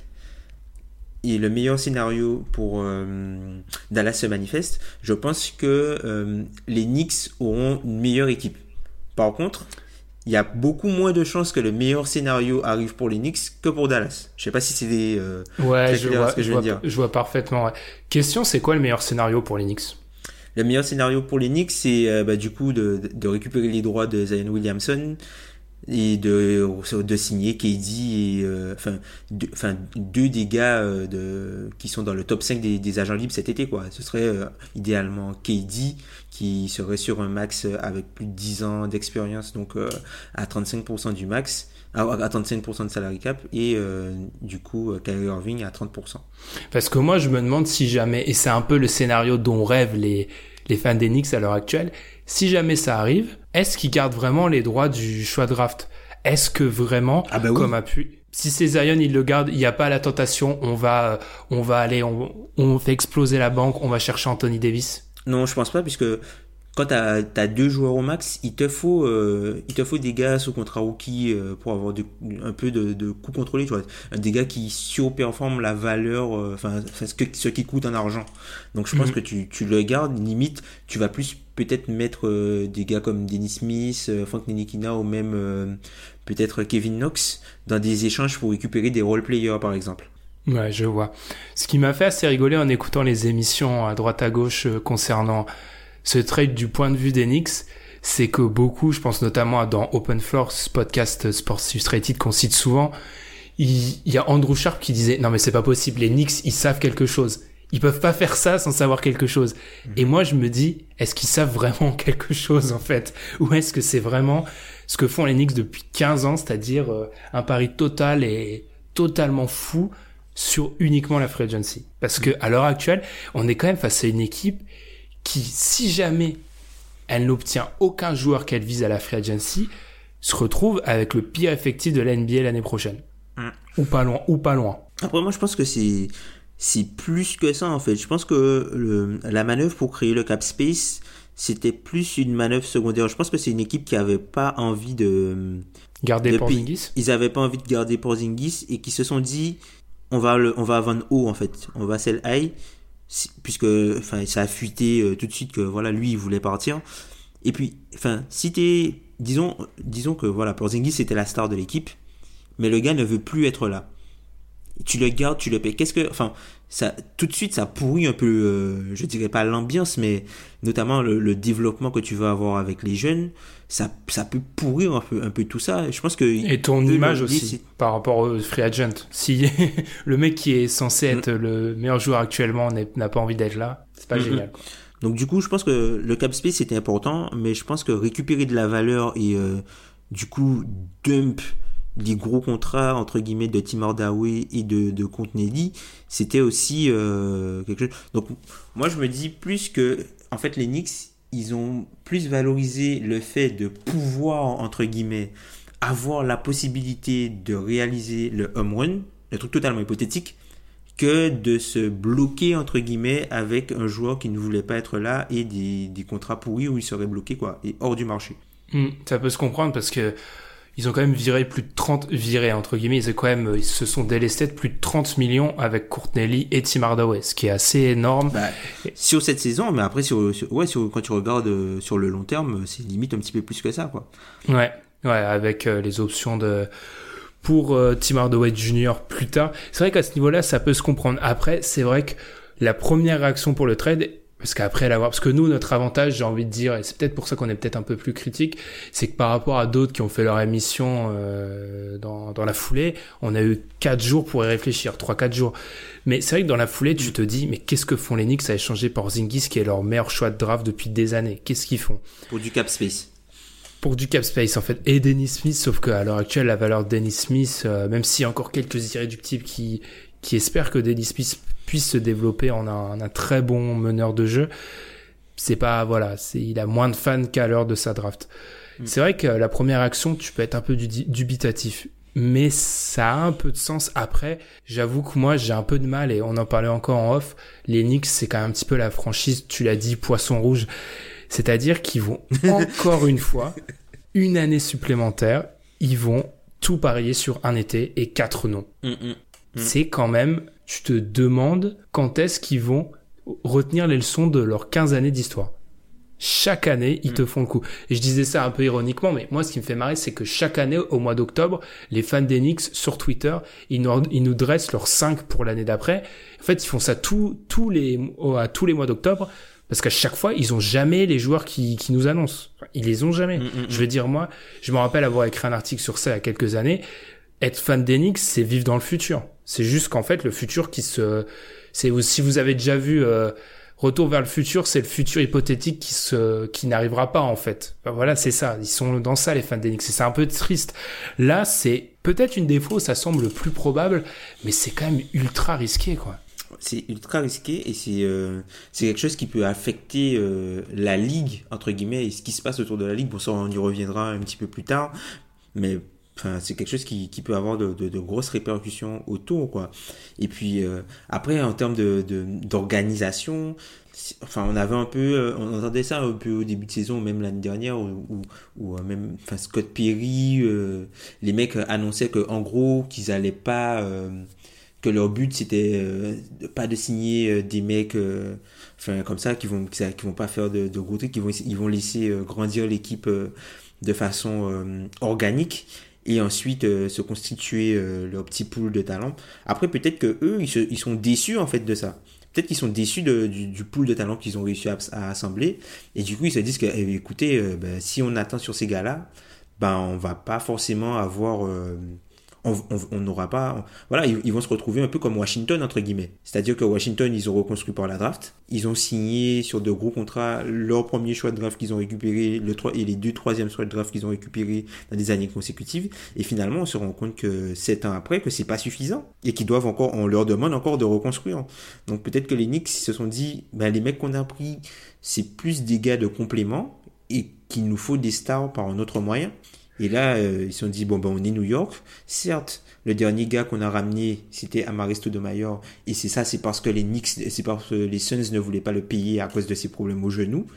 et le meilleur scénario pour euh, Dallas se manifeste, je pense que euh, les Knicks auront une meilleure équipe. Par contre, il y a beaucoup moins de chances que le meilleur scénario arrive pour les Knicks que pour Dallas. Je sais pas si c'est des... euh, ouais, je vois, ce que je je, veux vois, dire. je vois parfaitement. ouais. Question, c'est quoi le meilleur scénario pour les Knicks? Le meilleur scénario pour les Knicks, c'est bah, du coup de, de récupérer les droits de Zion Williamson et de, signer KD et euh, enfin deux, des gars euh, de, qui sont dans le top 5 des, agents libres cet été quoi. Ce serait euh, idéalement KD qui serait sur un max euh, avec plus de 10 ans d'expérience donc à 35% du max à, à 35% de salary cap et du coup Kyrie Irving à 30%. Parce que moi, je me demande si jamais, et c'est un peu le scénario dont rêvent les, les fans Knicks à l'heure actuelle, si jamais ça arrive, est-ce qu'ils gardent vraiment les droits du choix de draft? Est-ce que vraiment, Ah bah oui. comme appui, si c'est Zion, il le garde, il n'y a pas la tentation, on va, euh, on va aller, on, on fait exploser la banque, on va chercher Anthony Davis? Non, je pense pas, puisque quand tu as, deux joueurs au max, il te faut, euh, il te faut des gars sous contrat rookie euh, pour avoir de- un peu de, de coût contrôlé, tu vois. Des gars qui surperforment la valeur, euh, enfin, ce, que, ce qui coûte en argent. Donc je pense Mhm. que tu, tu le gardes, limite, tu vas plus peut-être mettre euh, des gars comme Dennis Smith, euh, Frank Ninikina ou même euh, peut-être Kevin Knox dans des échanges pour récupérer des role players par exemple. Ouais, je vois. Ce qui m'a fait assez rigoler en écoutant les émissions à droite à gauche concernant ce trade du point de vue des Knicks, c'est que beaucoup, je pense notamment à dans Open Floor, ce podcast Sports Illustrated qu'on cite souvent, il, il y a Andrew Sharp qui disait non mais c'est pas possible, les Knicks ils savent quelque chose. Ils peuvent pas faire ça sans savoir quelque chose. Et moi, je me dis, est-ce qu'ils savent vraiment quelque chose, en fait? Ou est-ce que c'est vraiment ce que font les Knicks depuis 15 ans, c'est-à-dire euh, un pari total et totalement fou sur uniquement la free agency? Parce que, à l'heure actuelle, on est quand même face à une équipe qui, si jamais elle n'obtient aucun joueur qu'elle vise à la free agency, se retrouve avec le pire effectif de la NBA l'année prochaine. Mm. Ou pas loin, ou pas loin. Après, moi, je pense que c'est c'est plus que ça en fait. Je pense que le, la manœuvre pour créer le cap space, c'était plus une manœuvre secondaire. Je pense que c'est une équipe qui avait pas envie de Garder de Porzingis Ils avaient pas envie de garder Porzingis et qui se sont dit on va le, on va vendre haut en fait. On va sell high puisque enfin ça a fuité euh, tout de suite que voilà lui il voulait partir. Et puis enfin si t'es disons disons que voilà Porzingis c'était la star de l'équipe mais le gars ne veut plus être là. Tu le gardes, tu le payes. Qu'est-ce que, enfin, ça, tout de suite, ça pourrit un peu, euh, je dirais pas l'ambiance, mais notamment le, le développement que tu vas avoir avec les jeunes. Ça, ça peut pourrir un peu, un peu tout ça. Je pense que Et ton image aussi par rapport au free agent. Si le mec qui est censé Mm. être le meilleur joueur actuellement n'a pas envie d'être là, c'est pas génial. quoi. Donc du coup, je pense que le cap space c'était important, mais je pense que récupérer de la valeur et euh, du coup dump les gros contrats entre guillemets de Tim Hardaway et de de Contenelli, c'était aussi euh, quelque chose. Donc moi je me dis plus que en fait les Knicks ils ont plus valorisé le fait de pouvoir entre guillemets avoir la possibilité de réaliser le home run, le truc totalement hypothétique que de se bloquer entre guillemets avec un joueur qui ne voulait pas être là et des, des contrats pourris où il serait bloqué quoi et hors du marché. Mm, ça peut se comprendre parce que ils ont quand même viré plus de 30 viré entre guillemets, ils, ont quand même, ils se sont délestés de plus de 30 millions avec Courtney et Tim Hardaway, ce qui est assez énorme. Bah, sur cette saison, mais après sur, sur- ouais sur, quand tu regardes euh, sur le long terme, c'est limite un petit peu plus que ça quoi. Ouais, ouais, avec euh, les options de pour euh, Tim Hardaway Jr. plus tard. C'est vrai qu'à ce niveau-là, ça peut se comprendre. Après, c'est vrai que la première réaction pour le trade, parce qu'après l'avoir, parce que nous, notre avantage, j'ai envie de dire, et c'est peut-être pour ça qu'on est peut-être un peu plus critique, c'est que par rapport à d'autres qui ont fait leur émission euh, dans, dans la foulée, on a eu quatre jours pour y réfléchir, trois quatre jours. Mais c'est vrai que dans la foulée, tu te dis, mais qu'est-ce que font les Knicks à échanger pour Zingis, qui est leur meilleur choix de draft depuis des années? Qu'est-ce qu'ils font? Pour du cap space. pour du cap space en fait et Dennis Smith sauf qu'à l'heure actuelle la valeur de Dennis Smith euh, même s'il y a encore quelques irréductibles qui qui espèrent que Dennis Smith puisse se développer en un, un très bon meneur de jeu c'est pas voilà c'est il a moins de fans qu'à l'heure de sa draft c'est vrai que la première action tu peux être un peu du- dubitatif mais ça a un peu de sens après j'avoue que moi j'ai un peu de mal et on en parlait encore en off les Knicks c'est quand même un petit peu la franchise tu l'as dit poisson rouge c'est-à-dire qu'ils vont encore une fois, une année supplémentaire, ils vont tout parier sur un été et quatre noms. Mm, mm. C'est quand même, tu te demandes quand est-ce qu'ils vont retenir les leçons de leurs 15 années d'histoire. Chaque année, ils te font le coup. Et je disais ça un peu ironiquement, mais moi, ce qui me fait marrer, c'est que chaque année, au mois d'octobre, les fans d'Enix sur Twitter, ils nous, ils nous dressent leurs 5 pour l'année d'après. En fait, ils font ça tous, tous les, à tous les mois d'octobre, parce qu'à chaque fois, ils ont jamais les joueurs qui, qui nous annoncent. Ils les ont jamais. Mm, mm, Je veux dire, moi, je me rappelle avoir écrit un article sur ça il y a quelques années. Être fan d'Enix, c'est vivre dans le futur. C'est juste qu'en fait, le futur qui se, c'est si vous avez déjà vu euh, Retour vers le futur, c'est le futur hypothétique qui se, qui n'arrivera pas en fait. Voilà, c'est ça. Ils sont dans ça les fans d'Enix. C'est un peu triste. Là, c'est peut-être une défaut. Ça semble le plus probable, mais c'est quand même ultra risqué quoi. C'est ultra risqué et c'est euh, c'est quelque chose qui peut affecter euh, la ligue entre guillemets et ce qui se passe autour de la ligue. Bon ça on y reviendra un petit peu plus tard, mais c'est quelque chose qui, qui peut avoir de, de, grosses répercussions autour quoi. Et puis euh, après en termes de d'organisation, enfin on avait un peu euh, on entendait ça un peu au début de saison même l'année dernière où, euh, même enfin Scott Perry les mecs annonçaient que en gros qu'ils allaient pas que leur but c'était pas de signer des mecs enfin comme ça qui vont vont pas faire de, gros trucs qui vont ils vont laisser grandir l'équipe de façon organique et ensuite euh, se constituer euh, leur petit pool de talents après peut-être que eux ils, sont déçus en fait de ça. Peut-être qu'ils sont déçus du, pool de talents qu'ils ont réussi à, assembler. Et du coup ils se disent que eh, écoutez euh, ben, si on attend sur ces gars là ben on va pas forcément avoir on n'aura pas. Voilà, ils, vont se retrouver un peu comme Washington, entre guillemets. C'est-à-dire que Washington, ils ont reconstruit par la draft. Ils ont signé sur de gros contrats leur premier choix de draft qu'ils ont récupéré le, et les deux troisièmes choix de draft qu'ils ont récupéré dans des années consécutives. Et finalement, on se rend compte que sept ans après, que c'est pas suffisant. Et qu'ils doivent encore, on leur demande encore de reconstruire. Donc peut-être que les Knicks se sont dit, ben, les mecs qu'on a pris, c'est plus des gars de complément et qu'il nous faut des stars par un autre moyen. Et là, euh, ils se sont dit, bon, ben, on est New York. Certes, le dernier gars qu'on a ramené, c'était Amaristo de Mayor. Et c'est ça, c'est parce que les Knicks, c'est parce que les Suns ne voulaient pas le payer à cause de ses problèmes au genou.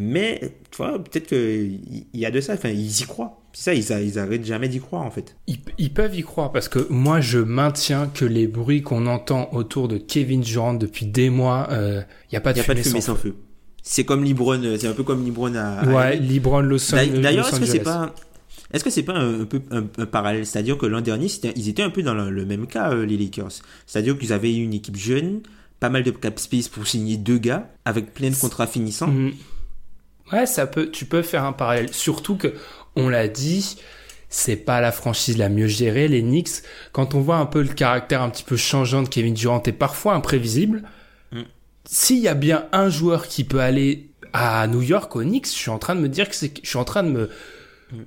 Mais, tu vois, peut-être qu'il y a de ça. Enfin, ils y croient. Ça, ils, ils arrêtent jamais d'y croire, en fait. Ils, peuvent y croire parce que moi, je maintiens que les bruits qu'on entend autour de Kevin Durant depuis des mois, il euh, n'y a pas de, fumée, sans, feu. C'est comme Libron, c'est un peu comme Libron à. Ouais, Libron Los. D'ailleurs, est-ce que c'est pas est-ce que c'est pas un, peu un, parallèle? C'est-à-dire que l'an dernier, ils étaient un peu dans le, même cas, euh, les Lakers. C'est-à-dire qu'ils avaient une équipe jeune, pas mal de cap space pour signer deux gars, avec plein de contrats finissants. Mhm. Ouais, ça peut, tu peux faire un parallèle. Surtout que, on l'a dit, c'est pas la franchise la mieux gérée, les Knicks. Quand on voit un peu le caractère un petit peu changeant de Kevin Durant et parfois imprévisible, mm. s'il y a bien un joueur qui peut aller à New York aux Knicks, je suis en train de me dire que c'est, je suis en train de me,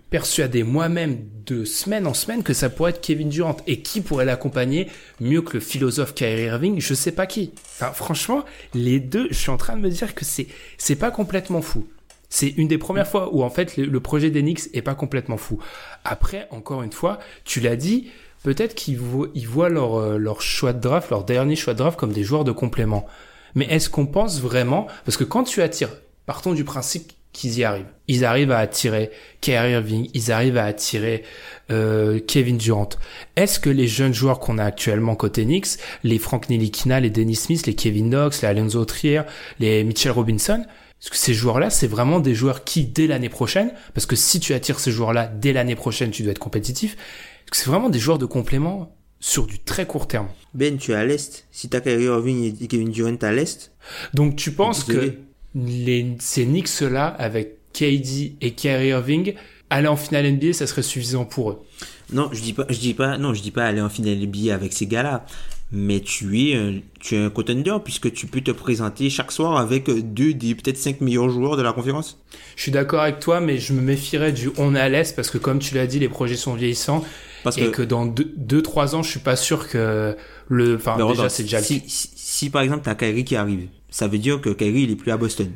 persuadé moi-même de semaine en semaine que ça pourrait être Kevin Durant. Et qui pourrait l'accompagner mieux que le philosophe Kyrie Irving? Je sais pas qui. Franchement, les deux, je suis en train de me dire que c'est, c'est pas complètement fou. C'est une des premières fois où en fait le, projet d'Enix est pas complètement fou. Après, encore une fois, tu l'as dit, peut-être qu'ils voient, ils voient leur, euh, leur choix de draft, leur dernier choix de draft comme des joueurs de complément. Mais est-ce qu'on pense vraiment? Parce que quand tu attires, partons du principe qu'ils y arrivent. Ils arrivent à attirer Kyrie Irving, ils arrivent à attirer euh, Kevin Durant. Est-ce que les jeunes joueurs qu'on a actuellement côté Knicks, les Frank Nilikina, les Dennis Smith, les Kevin Knox, les Alonso Trier, les Mitchell Robinson, est-ce que ces joueurs-là, c'est vraiment des joueurs qui, dès l'année prochaine, parce que si tu attires ces joueurs-là dès l'année prochaine, tu dois être compétitif, est-ce que c'est vraiment des joueurs de complément sur du très court terme? Ben, tu es à l'Est. Si t'as Kyrie Irving et Kevin Durant à l'Est. Donc tu penses que les, ces Knicks-là, avec KD et Kyrie Irving, aller en finale NBA, ça serait suffisant pour eux. Non, je dis pas, je dis pas, non, je dis pas aller en finale NBA avec ces gars-là. Mais tu es, un, tu es un contender puisque tu peux te présenter chaque soir avec deux des peut-être cinq meilleurs joueurs de la conférence. Je suis d'accord avec toi, mais je me méfierais du on est à l'est parce que comme tu l'as dit, les projets sont vieillissants parce et que, dans deux, trois ans, je suis pas sûr que le, enfin déjà c'est déjà si, si, par exemple t'as Kyrie qui arrive, ça veut dire que Kyrie il est plus à Boston.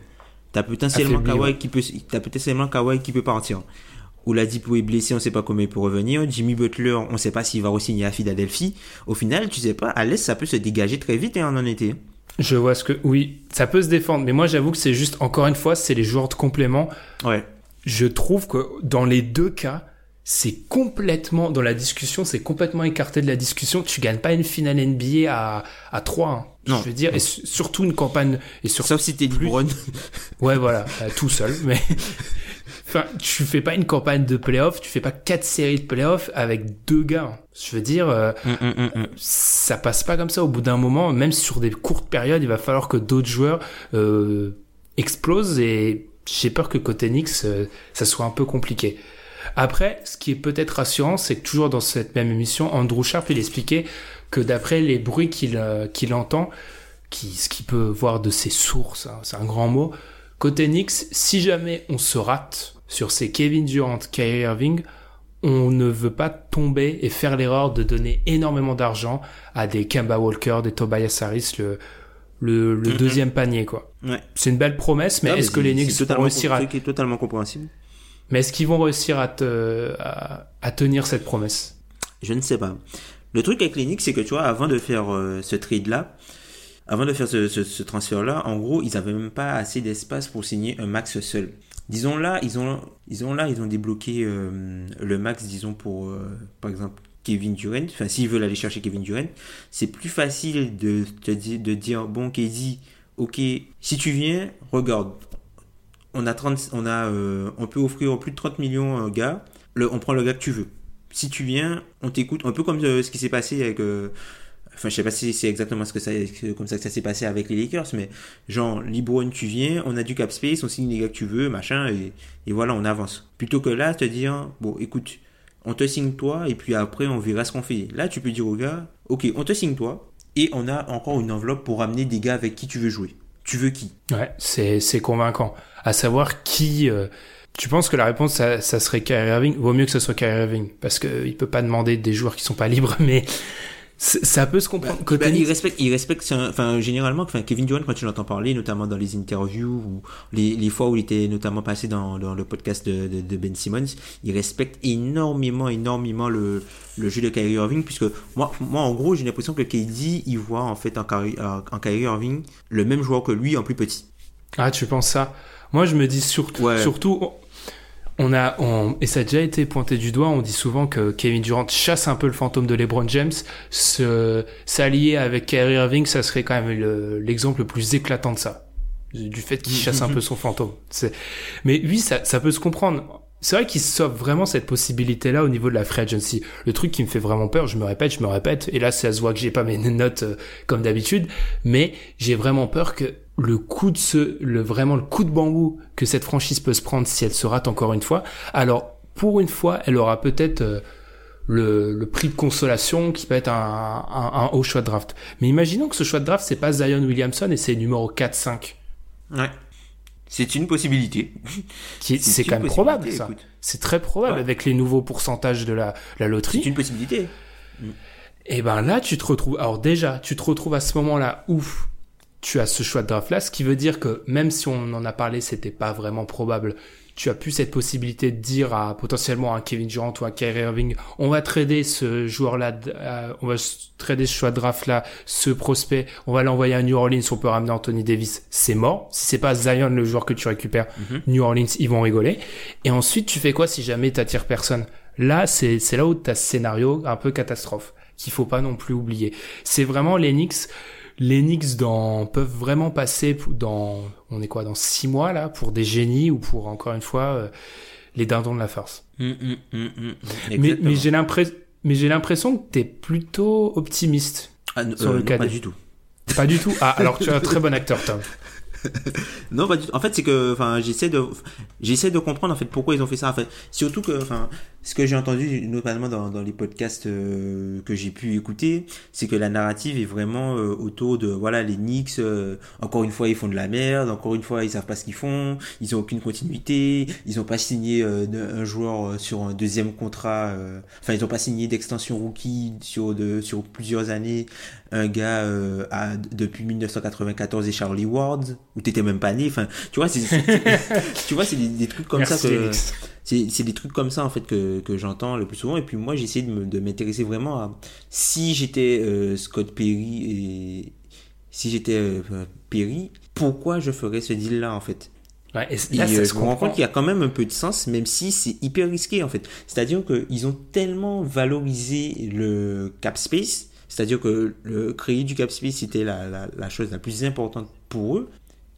T'as potentiellement Kawhi qui peut, t'as potentiellement Kawhi qui peut partir. Oladipo est blessé, on sait pas comment il peut revenir. Jimmy Butler, on sait pas s'il va re-signer à Philadelphie. Au final, tu sais pas, à l'Est, ça peut se dégager très vite hein, en été. Je vois ce que, oui, ça peut se défendre. Mais moi, j'avoue que c'est juste, encore une fois, c'est les joueurs de complément. Ouais. Je trouve que dans les deux cas, c'est complètement, dans la discussion, c'est complètement écarté de la discussion. Tu gagnes pas une finale NBA à, à 3. Hein. Non. Je veux dire, et surtout une campagne, et surtout. Sauf si t'es plus... ouais, voilà, euh, tout seul, mais. enfin, tu fais pas une campagne de playoff, tu fais pas quatre séries de playoff avec deux gars. Je veux dire, euh, mm, mm, mm, ça passe pas comme ça au bout d'un moment, même sur des courtes périodes, il va falloir que d'autres joueurs euh, explosent et j'ai peur que côté Knicks, euh, ça soit un peu compliqué. Après, ce qui est peut-être rassurant, c'est que toujours dans cette même émission, Andrew Sharp, il expliquait que d'après les bruits qu'il euh, qu'il entend, qui, ce qu'il peut voir de ses sources, hein, c'est un grand mot, côté Knicks, si jamais on se rate sur ces Kevin Durant, Kyrie Irving, on ne veut pas tomber et faire l'erreur de donner énormément d'argent à des Kemba Walker, des Tobias Harris, le, le, mm-hmm. deuxième panier, quoi. C'est une belle promesse, mais est-ce que les Knicks vont réussir à... qui est totalement compréhensible. Mais est-ce qu'ils vont réussir à, te, à, tenir cette promesse? Je ne sais pas. Le truc avec Knicks, c'est que tu vois, avant de faire euh, ce trade-là, avant de faire ce, ce, transfert-là, en gros, ils n'avaient même pas assez d'espace pour signer un max seul. Disons là, ils ont, ils ont là, ils ont débloqué euh, le max, disons pour, euh, par exemple, Kevin Durant. Enfin, s'ils veulent aller chercher Kevin Durant, c'est plus facile de de dire, bon, KD, ok, si tu viens, regarde, on a 30, on a, euh, on peut offrir plus de 30 millions euh, gars. Le, on prend le gars que tu veux. Si tu viens, on t'écoute. Un peu comme euh, ce qui s'est passé avec. enfin, je sais pas si c'est exactement ce que ça, comme ça que ça s'est passé avec les Lakers, mais genre, LeBron, tu viens, on a du cap space, on signe les gars que tu veux, machin, et, voilà, on avance. Plutôt que là, te dire, bon, écoute, on te signe toi, et puis après, on verra ce qu'on fait. Là, tu peux dire au gars, ok, on te signe toi, et on a encore une enveloppe pour amener des gars avec qui tu veux jouer. Tu veux qui? Ouais, c'est convaincant. À savoir qui. euh, tu penses que la réponse, ça, ça serait Kyrie Irving? Vaut mieux que ce soit Kyrie Irving. Parce qu'il peut pas demander des joueurs qui sont pas libres, mais ça peut se comprendre. Côté Bah, il respecte, il respecte, enfin, généralement, enfin, Kevin Durant, quand tu l'entends parler, notamment dans les interviews ou les, les fois où il était notamment passé dans, dans le podcast de, de, de Ben Simmons, il respecte énormément, énormément le, le jeu de Kyrie Irving, puisque moi, moi, en gros, j'ai l'impression que KD, il voit, en fait, en Kyrie, en Kyrie Irving, le même joueur que lui, en plus petit. Ah, tu penses ça? Moi, je me dis surtout, Ouais. surtout, on a, on- et ça a déjà été pointé du doigt. On dit souvent que Kevin Durant chasse un peu le fantôme de LeBron James. S'allier avec Kyrie Irving, ça serait quand même le- l'exemple le plus éclatant de ça, du fait qu'il chasse un peu son fantôme. Mais oui, ça, ça peut se comprendre. C'est vrai qu'il sauve vraiment cette possibilité-là au niveau de la free agency. Le truc qui me fait vraiment peur, je me répète, je me répète, et là ça se voit que j'ai pas mes notes euh, comme d'habitude, mais j'ai vraiment peur que le coup de ce, le vraiment le coup de bambou que cette franchise peut se prendre si elle se rate encore une fois. Alors pour une fois, elle aura peut-être euh, le, le prix de consolation qui peut être un, un, un haut choix de draft. Mais imaginons que ce choix de draft c'est pas Zion Williamson et c'est numéro 4-5. Ouais. C'est une possibilité. C'est quand même probable ça. C'est très probable Ouais. avec les nouveaux pourcentages de la, la loterie. C'est une possibilité. Et ben là, tu te retrouves. Alors déjà, tu te retrouves à ce moment-là où tu as ce choix de draft là, ce qui veut dire que même si on en a parlé, c'était pas vraiment probable. Tu as plus cette possibilité de dire à potentiellement un Kevin Durant ou un Kyrie Irving, on va trader ce joueur-là, euh, on va trader ce choix de draft-là, ce prospect, on va l'envoyer à New Orleans, on peut ramener Anthony Davis, c'est mort. Si c'est pas Zion le joueur que tu récupères, New Orleans, ils vont rigoler. Et ensuite, tu fais quoi si jamais t'attires personne? Là, c'est c'est là où t'as ce scénario un peu catastrophe qu'il faut pas non plus oublier. C'est vraiment Knicks. Les Knicks dans, peuvent vraiment passer dans, on est quoi, dans six mois là, pour des génies ou pour encore une fois euh, les dindons de la farce. Hum, hum, hum. Mais, mais j'ai l'impression, mais j'ai l'impression que t'es plutôt optimiste. Ah, n- sur le non, cadet. pas du tout. Pas du tout? Ah, alors tu es un très bon acteur, Tom. Non, pas du tout. En fait, c'est que, enfin, j'essaie de, j'essaie de comprendre en fait pourquoi ils ont fait ça. En fait, surtout que, enfin, ce que j'ai entendu notamment dans, dans les podcasts euh, que j'ai pu écouter, c'est que la narrative est vraiment euh, autour de, voilà, les Knicks. euh, encore une fois, ils font de la merde. Encore une fois, ils savent pas ce qu'ils font. Ils ont aucune continuité. Ils ont pas signé euh, un joueur euh, sur un deuxième contrat. euh, Enfin, ils ont pas signé d'extension rookie sur de, sur plusieurs années. Un gars euh, a, depuis 1994 et Charlie Ward où t'étais même pas né. Enfin, tu vois, c'est, tu vois, c'est des, des trucs comme Merci, ça que. C'est, des trucs comme ça en fait que, que j'entends le plus souvent. Et puis moi, j'essaie de, m'intéresser vraiment à si j'étais euh, Scott Perry et si j'étais euh, Perry, pourquoi je ferais ce deal là en fait? Ouais, et Et là, ça se je me rends comprend. compte qu'il y a quand même un peu de sens, même si c'est hyper risqué en fait. C'est-à-dire qu'ils ont tellement valorisé le cap space, c'est-à-dire que le créer du cap space c'était la, la, la chose la plus importante pour eux.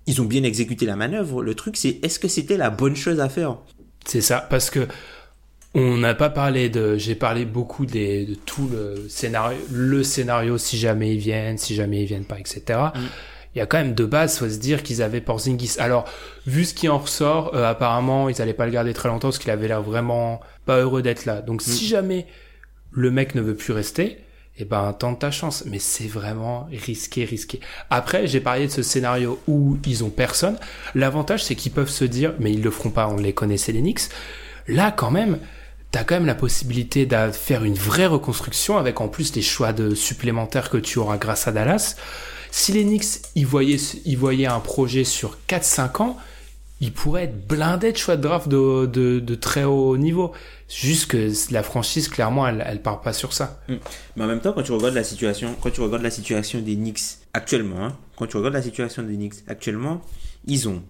Ils ont bien exécuté la manœuvre. Le truc c'est est-ce que c'était la bonne chose à faire? C'est ça, parce que on n'a pas parlé de. J'ai parlé beaucoup des, de tout le scénario, le scénario si jamais ils viennent, si jamais ils viennent pas, etc. Il y a quand même de base, faut se dire qu'ils avaient Porzingis. Alors, vu ce qui en ressort, euh, apparemment, ils allaient pas le garder très longtemps parce qu'il avait l'air vraiment pas heureux d'être là. Donc, si jamais le mec ne veut plus rester, eh ben, tente ta chance. Mais c'est vraiment risqué, risqué. Après, j'ai parlé de ce scénario où ils ont personne. L'avantage, c'est qu'ils peuvent se dire, mais ils le feront pas, on les connaissait les Knicks. Là, quand même, t'as quand même la possibilité de faire une vraie reconstruction avec en plus les choix de supplémentaires que tu auras grâce à Dallas. Si les Knicks, ils voyaient, voyaient un projet sur 4-5 ans, ils pourraient être blindés de choix de draft de très haut niveau. Juste que la franchise, clairement, elle, elle part pas sur ça. Mais en même temps, quand tu regardes la situation, quand tu regardes la situation des Knicks actuellement, hein, quand tu regardes la situation des Knicks actuellement, ils ont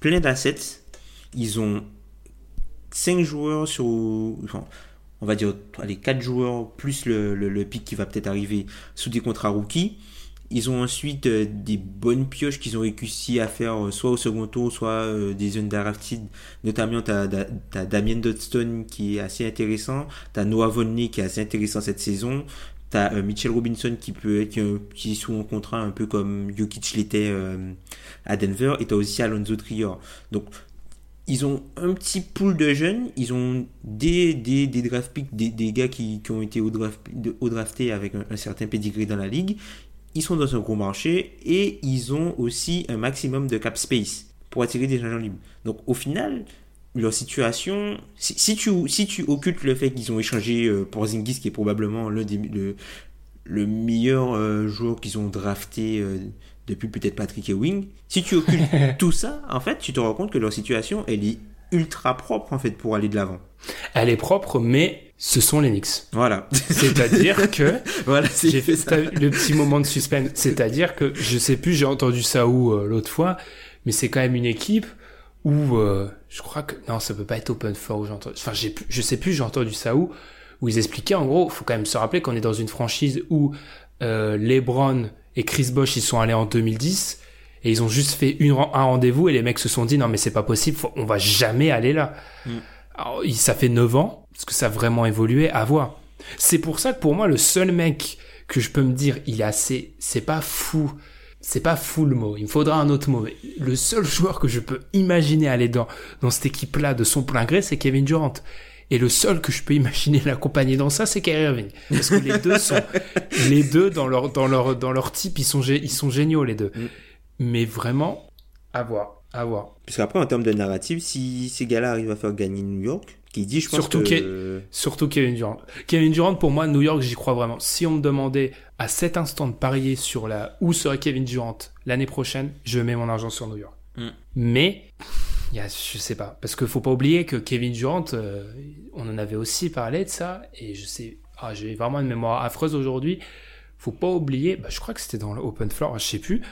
plein d'assets, ils ont 5 joueurs sur, enfin, on va dire, allez, 4 joueurs plus le, le, le pic qui va peut-être arriver sous des contrats rookies. Ils ont ensuite euh, des bonnes pioches qu'ils ont réussi à faire euh, soit au second tour, soit euh, des undrafted. Notamment, tu as, Damien Dodson qui est assez intéressant. Tu as Noah Vonley qui est assez intéressant cette saison. Tu as Mitchell Robinson qui peut être qui est sous un contrat un peu comme Jokic l'était à Denver. Et tu as aussi Alonso Trier. Donc, ils ont un petit pool de jeunes, ils ont des, des, des draft picks, des, des gars qui, qui ont été au, draft, au drafté avec un, un certain pedigree dans la ligue. Ils sont dans un gros marché et ils ont aussi un maximum de cap space pour attirer des agents libres. Donc au final, leur situation, si, si tu, si tu occultes le fait qu'ils ont échangé euh, pour Zingis, qui est probablement l'un des, le, le meilleur euh, joueur qu'ils ont drafté euh, depuis peut-être Patrick Ewing, si tu occultes tout ça, en fait, tu te rends compte que leur situation, elle est ultra propre en fait pour aller de l'avant. Elle est propre, mais ce sont les Knicks. Voilà. C'est-à-dire que voilà, j'ai fait ça. le petit moment de suspense. C'est-à-dire que je sais plus, j'ai entendu ça où euh, l'autre fois, mais c'est quand même une équipe où euh, je crois que non, ça peut pas être Open Four entendu. Enfin, j'ai je sais plus, j'ai entendu ça où où ils expliquaient en gros, faut quand même se rappeler qu'on est dans une franchise où euh, LeBron et Chris Bosh ils sont allés en 2010 et ils ont juste fait une, un rendez-vous et les mecs se sont dit non mais c'est pas possible, faut- on va jamais aller là. Alors, il- ça fait 9 ans, parce que ça a vraiment évolué, à voir. C'est pour ça que pour moi, le seul mec que je peux me dire, il est assez, c'est pas fou, c'est pas fou le mot, il me faudra un autre mot, le seul joueur que je peux imaginer aller dans, dans cette équipe-là de son plein gré, c'est Kevin Durant. Et le seul que je peux imaginer l'accompagner dans ça, c'est Kyrie Irving. Parce que les deux sont, les deux dans leur, dans leur, dans leur type, ils sont, ils sont géniaux, les deux. Mais vraiment, à voir, à voir. Puisqu'après, en termes de narrative, si ces gars-là arrivent à faire gagner New York, qui dit, je pense Surtout que... Surtout Kevin Durant. Kevin Durant, pour moi, New York, j'y crois vraiment. Si on me demandait à cet instant de parier sur la où serait Kevin Durant l'année prochaine, je mets mon argent sur New York. Mm. Mais, il y a, je sais pas, parce qu'il faut pas oublier que Kevin Durant, euh, on en avait aussi parlé de ça, et je sais, ah, j'ai vraiment une mémoire affreuse aujourd'hui. Faut pas oublier, bah, je crois que c'était dans le Open Floor, je sais plus.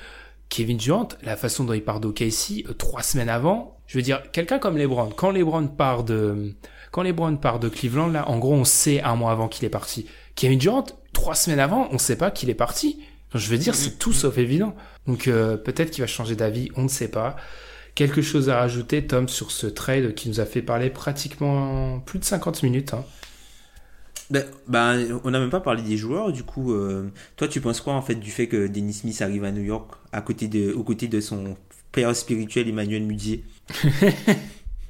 Kevin Durant, la façon dont il part d'OKC euh, trois semaines avant, je veux dire, quelqu'un comme LeBron, quand LeBron part de, quand LeBron part de Cleveland, là, en gros, on sait un mois avant qu'il est parti. Kevin Durant, trois semaines avant, on sait pas qu'il est parti. Je veux dire, c'est tout sauf évident. Donc, euh, peut-être qu'il va changer d'avis, on ne sait pas. Quelque chose à rajouter, Tom, sur ce trade qui nous a fait parler pratiquement plus de 50 minutes. Hein. Ben, ben, on n'a même pas parlé des joueurs, du coup, euh, toi, tu penses quoi, en fait, du fait que Dennis Smith arrive à New York, à côté de, aux côtés de son père spirituel Emmanuel Mudier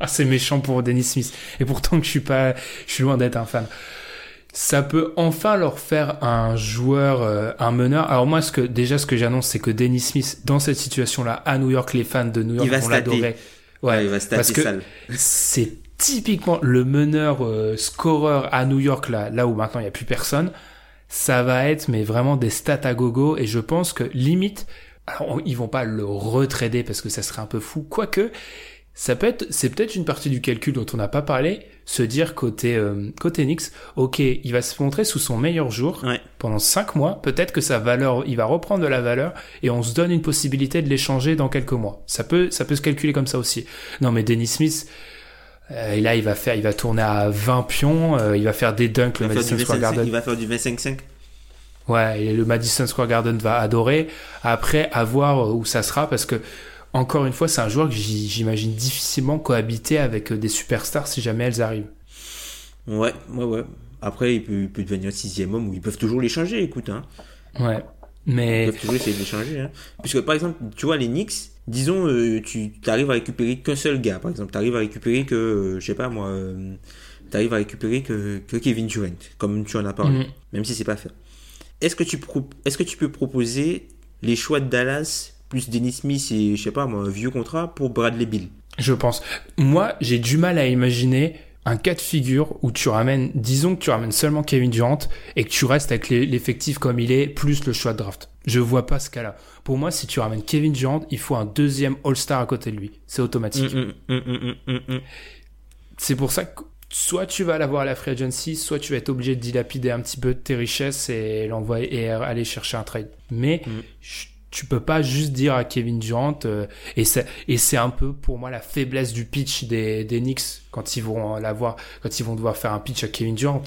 Ah, c'est méchant pour Dennis Smith. Et pourtant que je suis pas, je suis loin d'être un fan. Ça peut enfin leur faire un joueur, euh, un meneur. Alors moi, ce que déjà, ce que j'annonce, c'est que Dennis Smith, dans cette situation-là, à New York, les fans de New York vont l'adorer. Ouais, il va se parce que c'est typiquement le meneur euh, scoreur à New York là, là où maintenant il y a plus personne. Ça va être mais vraiment des stats à gogo et je pense que limite, alors on- ils vont pas le retrader parce que ça serait un peu fou. Quoique, ça peut être, c'est peut-être une partie du calcul dont on n'a pas parlé, se dire côté euh, côté Knicks, ok, il va se montrer sous son meilleur jour Ouais. pendant cinq mois. Peut-être que sa valeur, il va reprendre de la valeur et on se donne une possibilité de l'échanger dans quelques mois. Ça peut, ça peut se calculer comme ça aussi. Non, mais Dennis Smith, euh, et là, il va faire, il va tourner à 20 pions, euh, il va faire des dunks, Il le va, faire Madison du Square 25, Garden. il va faire du 25-5. Ouais, et le Madison Square Garden va adorer. Après, à voir où ça sera, parce que, encore une fois, c'est un joueur que j'imagine difficilement cohabiter avec euh, des superstars si jamais elles arrivent. Ouais, ouais, ouais. Après, il peut, il peut devenir sixième homme ou ils peuvent toujours l'échanger, écoute, hein. Ouais. Ils Mais, peuvent toujours essayer de l'échanger, hein. Puisque, par exemple, tu vois, les Knicks, disons, euh, tu arrives à récupérer qu'un seul gars, par exemple. Tu arrives à récupérer que, euh, je sais pas moi, euh, tu arrives à récupérer que, que Kevin Durant, comme tu en as parlé, Mhm. même si c'est pas fait. Est-ce que, tu pro- est-ce que tu peux proposer les choix de Dallas plus Dennis Smith et, je sais pas moi, un vieux contrat pour Bradley Bill? Je pense. Moi, j'ai du mal à imaginer un cas de figure où tu ramènes, disons que tu ramènes seulement Kevin Durant et que tu restes avec l'effectif comme il est, plus le choix de draft. Je vois pas ce cas-là. Pour moi, si tu ramènes Kevin Durant, il faut un deuxième All-Star à côté de lui. C'est automatique. Hum, hum, hum. C'est pour ça que soit tu vas l'avoir à la free agency, soit tu vas être obligé de dilapider un petit peu tes richesses et l'envoyer et aller chercher un trade. Mais Mm. je- tu peux pas juste dire à Kevin Durant euh, et c'est et c'est un peu pour moi la faiblesse du pitch des des Knicks quand ils vont l'avoir quand ils vont devoir faire un pitch à Kevin Durant.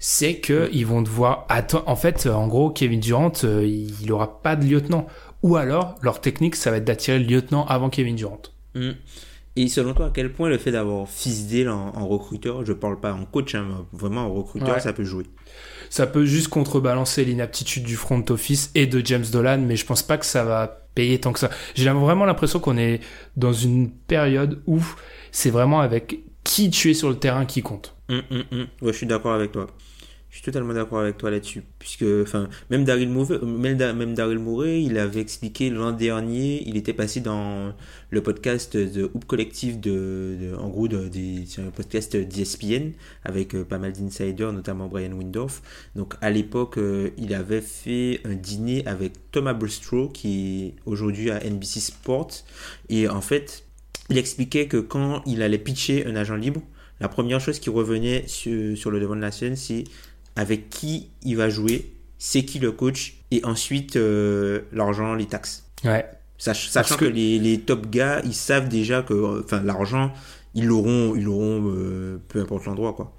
C'est que ils vont devoir attendre. En fait, en gros, Kevin Durant, euh, il aura pas de lieutenant. Ou alors, leur technique, ça va être d'attirer le lieutenant avant Kevin Durant. Hum. Et selon toi, à quel point le fait d'avoir Fisdale en, en, recruteur, je parle pas en coach, hein, vraiment en recruteur, Ouais. ça peut jouer? Ça peut juste contrebalancer l'inaptitude du front office et de James Dolan, mais je pense pas que ça va payer tant que ça. J'ai vraiment l'impression qu'on est dans une période où c'est vraiment avec qui tu es sur le terrain qui compte. Hum, hum, hum. Ouais, je suis d'accord avec toi. Je suis totalement d'accord avec toi là-dessus. Puisque, enfin, même Daryl même, Da- même il avait expliqué l'an dernier, il était passé dans le podcast de Hoop Collective de, en gros, c'est un podcast d'ESPN avec euh, pas mal d'insiders, notamment Brian Windorf. Donc, à l'époque, euh, il avait fait un dîner avec Thomas Bristol, qui est aujourd'hui à NBC Sports. Et en fait, il expliquait que quand il allait pitcher un agent libre, la première chose qui revenait sur, sur le devant de la scène, c'est avec qui il va jouer, c'est qui le coach, et ensuite euh, l'argent, les taxes. Ouais. Sach- sachant que- que, les, les top gars, ils savent déjà que enfin, l'argent, ils l'auront, ils l'auront euh, peu importe l'endroit. quoi.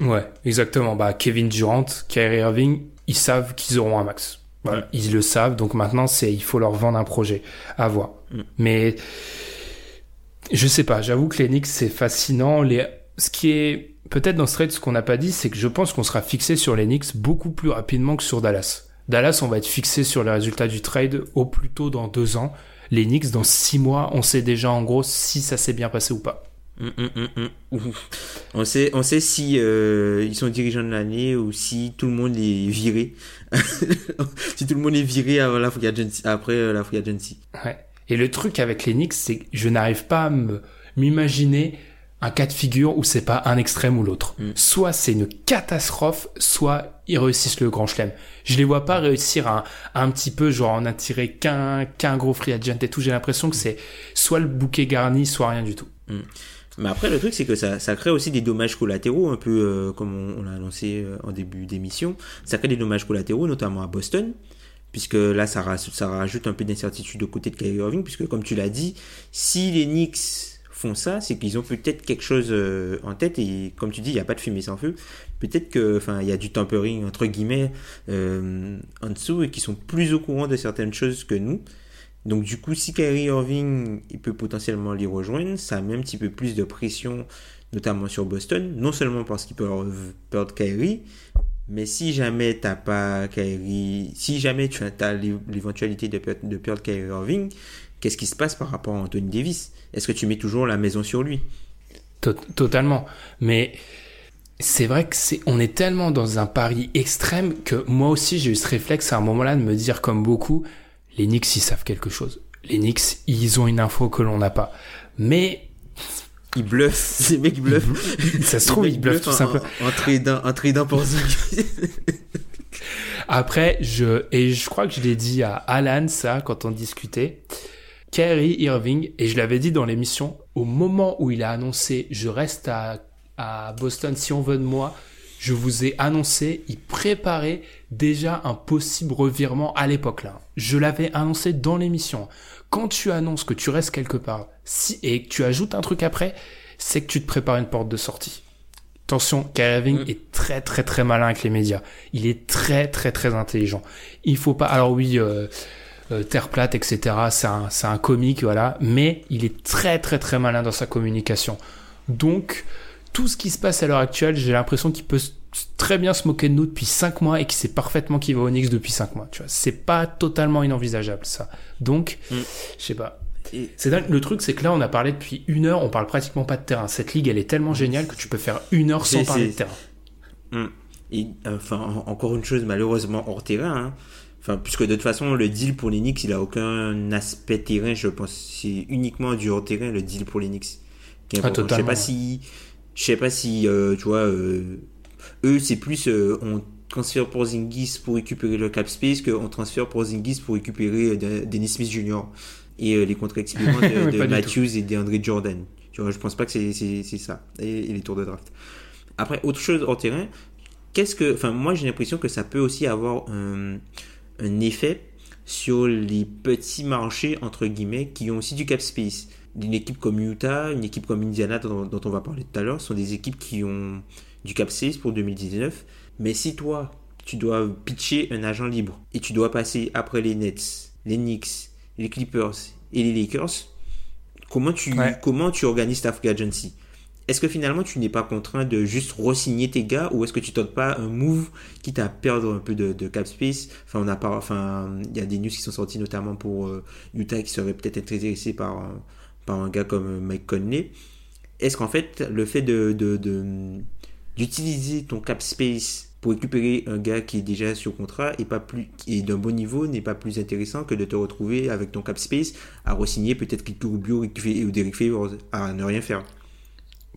Ouais, exactement. Bah, Kevin Durant, Kyrie Irving, ils savent qu'ils auront un max. Mm. ils le savent. Donc maintenant, c'est il faut leur vendre un projet. À voir. Mm. Mais je sais pas. J'avoue que les Knicks c'est fascinant. Les ce qui est peut-être dans ce trade, ce qu'on n'a pas dit, c'est que je pense qu'on sera fixé sur les Knicks beaucoup plus rapidement que sur Dallas. Dallas, on va être fixé sur les résultats du trade au plus tôt dans deux ans. Les Knicks, dans six mois, on sait déjà en gros si ça s'est bien passé ou pas. Hum, hum. Ouf. On sait, on sait si euh, ils sont dirigeants de l'année ou si tout le monde est viré. si tout le monde est viré avant la free agency, après euh, la free agency. Ouais. Et le truc avec les Knicks, c'est que je n'arrive pas à m'imaginer un cas de figure où c'est pas un extrême ou l'autre. Mm. Soit c'est une catastrophe, soit ils réussissent le grand chelem. Je les vois pas réussir à, à un petit peu, genre en attirer qu'un qu'un gros free agent et tout. J'ai l'impression que c'est soit le bouquet garni, soit rien du tout. Mais après, le truc, c'est que ça, ça crée aussi des dommages collatéraux, un peu euh, comme on, on l'a annoncé euh, en début d'émission. Ça crée des dommages collatéraux, notamment à Boston, puisque là, ça, ça rajoute un peu d'incertitude au côté de Kyrie Irving, puisque comme tu l'as dit, si les Knicks font ça, c'est qu'ils ont peut-être quelque chose euh, en tête, et comme tu dis, il n'y a pas de fumée sans feu. Peut-être que, y a du tampering, entre guillemets, euh, en dessous, et qui sont plus au courant de certaines choses que nous. Donc du coup, si Kyrie Irving il peut potentiellement les rejoindre, ça met un petit peu plus de pression, notamment sur Boston. Non seulement parce qu'ils peuvent perdre Kyrie, mais si jamais t'as pas Kyrie, si jamais tu as l'éventualité de de perdre Kyrie Irving, qu'est-ce qui se passe par rapport à Anthony Davis? Est-ce que tu mets toujours la maison sur lui? Tot- Totalement. Mais c'est vrai que c'est, on est tellement dans un pari extrême que moi aussi j'ai eu ce réflexe à un moment-là de me dire comme beaucoup, les Knicks ils savent quelque chose. Les Knicks ils ont une info que l'on n'a pas. Mais Il bluffe, ces mecs bluffent. ça se trouve ils bluffent tout en- simplement. En, en tradant, en tradant pour. Après je et je crois que je l'ai dit à Alan ça quand on discutait. Kyrie Irving et je l'avais dit dans l'émission au moment où il a annoncé je reste à à Boston si on veut de moi. Je vous ai annoncé, il préparait déjà un possible revirement à l'époque là. Je l'avais annoncé dans l'émission. Quand tu annonces que tu restes quelque part, si et que tu ajoutes un truc après, c'est que tu te prépares une porte de sortie. Attention, Kyrie Irving Mm. est très très très malin avec les médias. Il est très très très intelligent. Il faut pas. Alors oui, euh, euh, Terre plate, etc. C'est un c'est un comique, voilà. Mais il est très très très malin dans sa communication. Donc tout ce qui se passe à l'heure actuelle, j'ai l'impression qu'il peut très bien se moquer de nous depuis 5 mois et qu'il sait parfaitement qu'il va au Knicks depuis 5 mois. Tu vois, c'est pas totalement inenvisageable ça. Donc, Mm. je sais pas. Et- C'est dingue. Le truc, c'est que là, on a parlé depuis une heure, on parle pratiquement pas de terrain. Cette ligue, elle est tellement géniale que tu peux faire une heure sans C'est- parler c'est- de terrain. Et enfin, en- encore une chose, malheureusement hors terrain. hein. Enfin, puisque de toute façon, le deal pour Knicks, il a aucun aspect terrain, je pense. C'est uniquement du hors terrain, le deal pour est Ah, je sais pas si, je sais pas si, euh, tu vois, euh, eux, c'est plus, euh, on transfère pour Zingis pour récupérer le cap space qu'on transfère pour Zingis pour récupérer euh, de- Dennis Smith Jr. et euh, les contrats de, Matthews et d'Andre Jordan. Tu vois, je pense pas que c'est c'est- c'est ça. Et, et les tours de draft. Après, autre chose hors terrain, qu'est-ce que. Enfin, moi, j'ai l'impression que ça peut aussi avoir un, un effet sur les petits marchés, entre guillemets, qui ont aussi du cap space. Une équipe comme Utah, une équipe comme Indiana, dont, dont on va parler tout à l'heure, sont des équipes qui ont du cap space pour 2019. Mais si toi, tu dois pitcher un agent libre et tu dois passer après les Nets, les Knicks, les Clippers et les Lakers, comment tu, Ouais. comment tu organises ta free agency? Est-ce que finalement tu n'es pas contraint de juste re-signer tes gars ou est-ce que tu tentes pas un move quitte à perdre un peu de, de cap space? Enfin, on a pas, enfin, il y a des news qui sont sorties notamment pour euh, Utah qui serait peut-être intéressé par, un- par un gars comme euh, Mike Conley. Est-ce qu'en fait, le fait de, de, de- d'utiliser ton cap space pour récupérer un gars qui est déjà sur contrat et pas plus et d'un bon niveau n'est pas plus intéressant que de te retrouver avec ton cap space à re-signer peut-être Ricky Rubio ou Derek Favors à ne rien faire?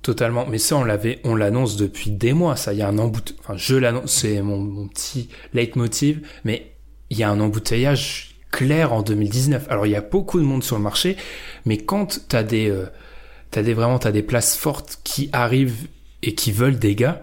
Totalement. Mais ça, on l'avait, on l'annonce depuis des mois. Ça, il y a un embout. Enfin, je l'annonce. C'est mon, mon petit leitmotiv. Mais il y a un embouteillage clair en 2019. Alors, il y a beaucoup de monde sur le marché, mais quand t'as des, euh, t'as des vraiment, t'as des places fortes qui arrivent et qui veulent des gars,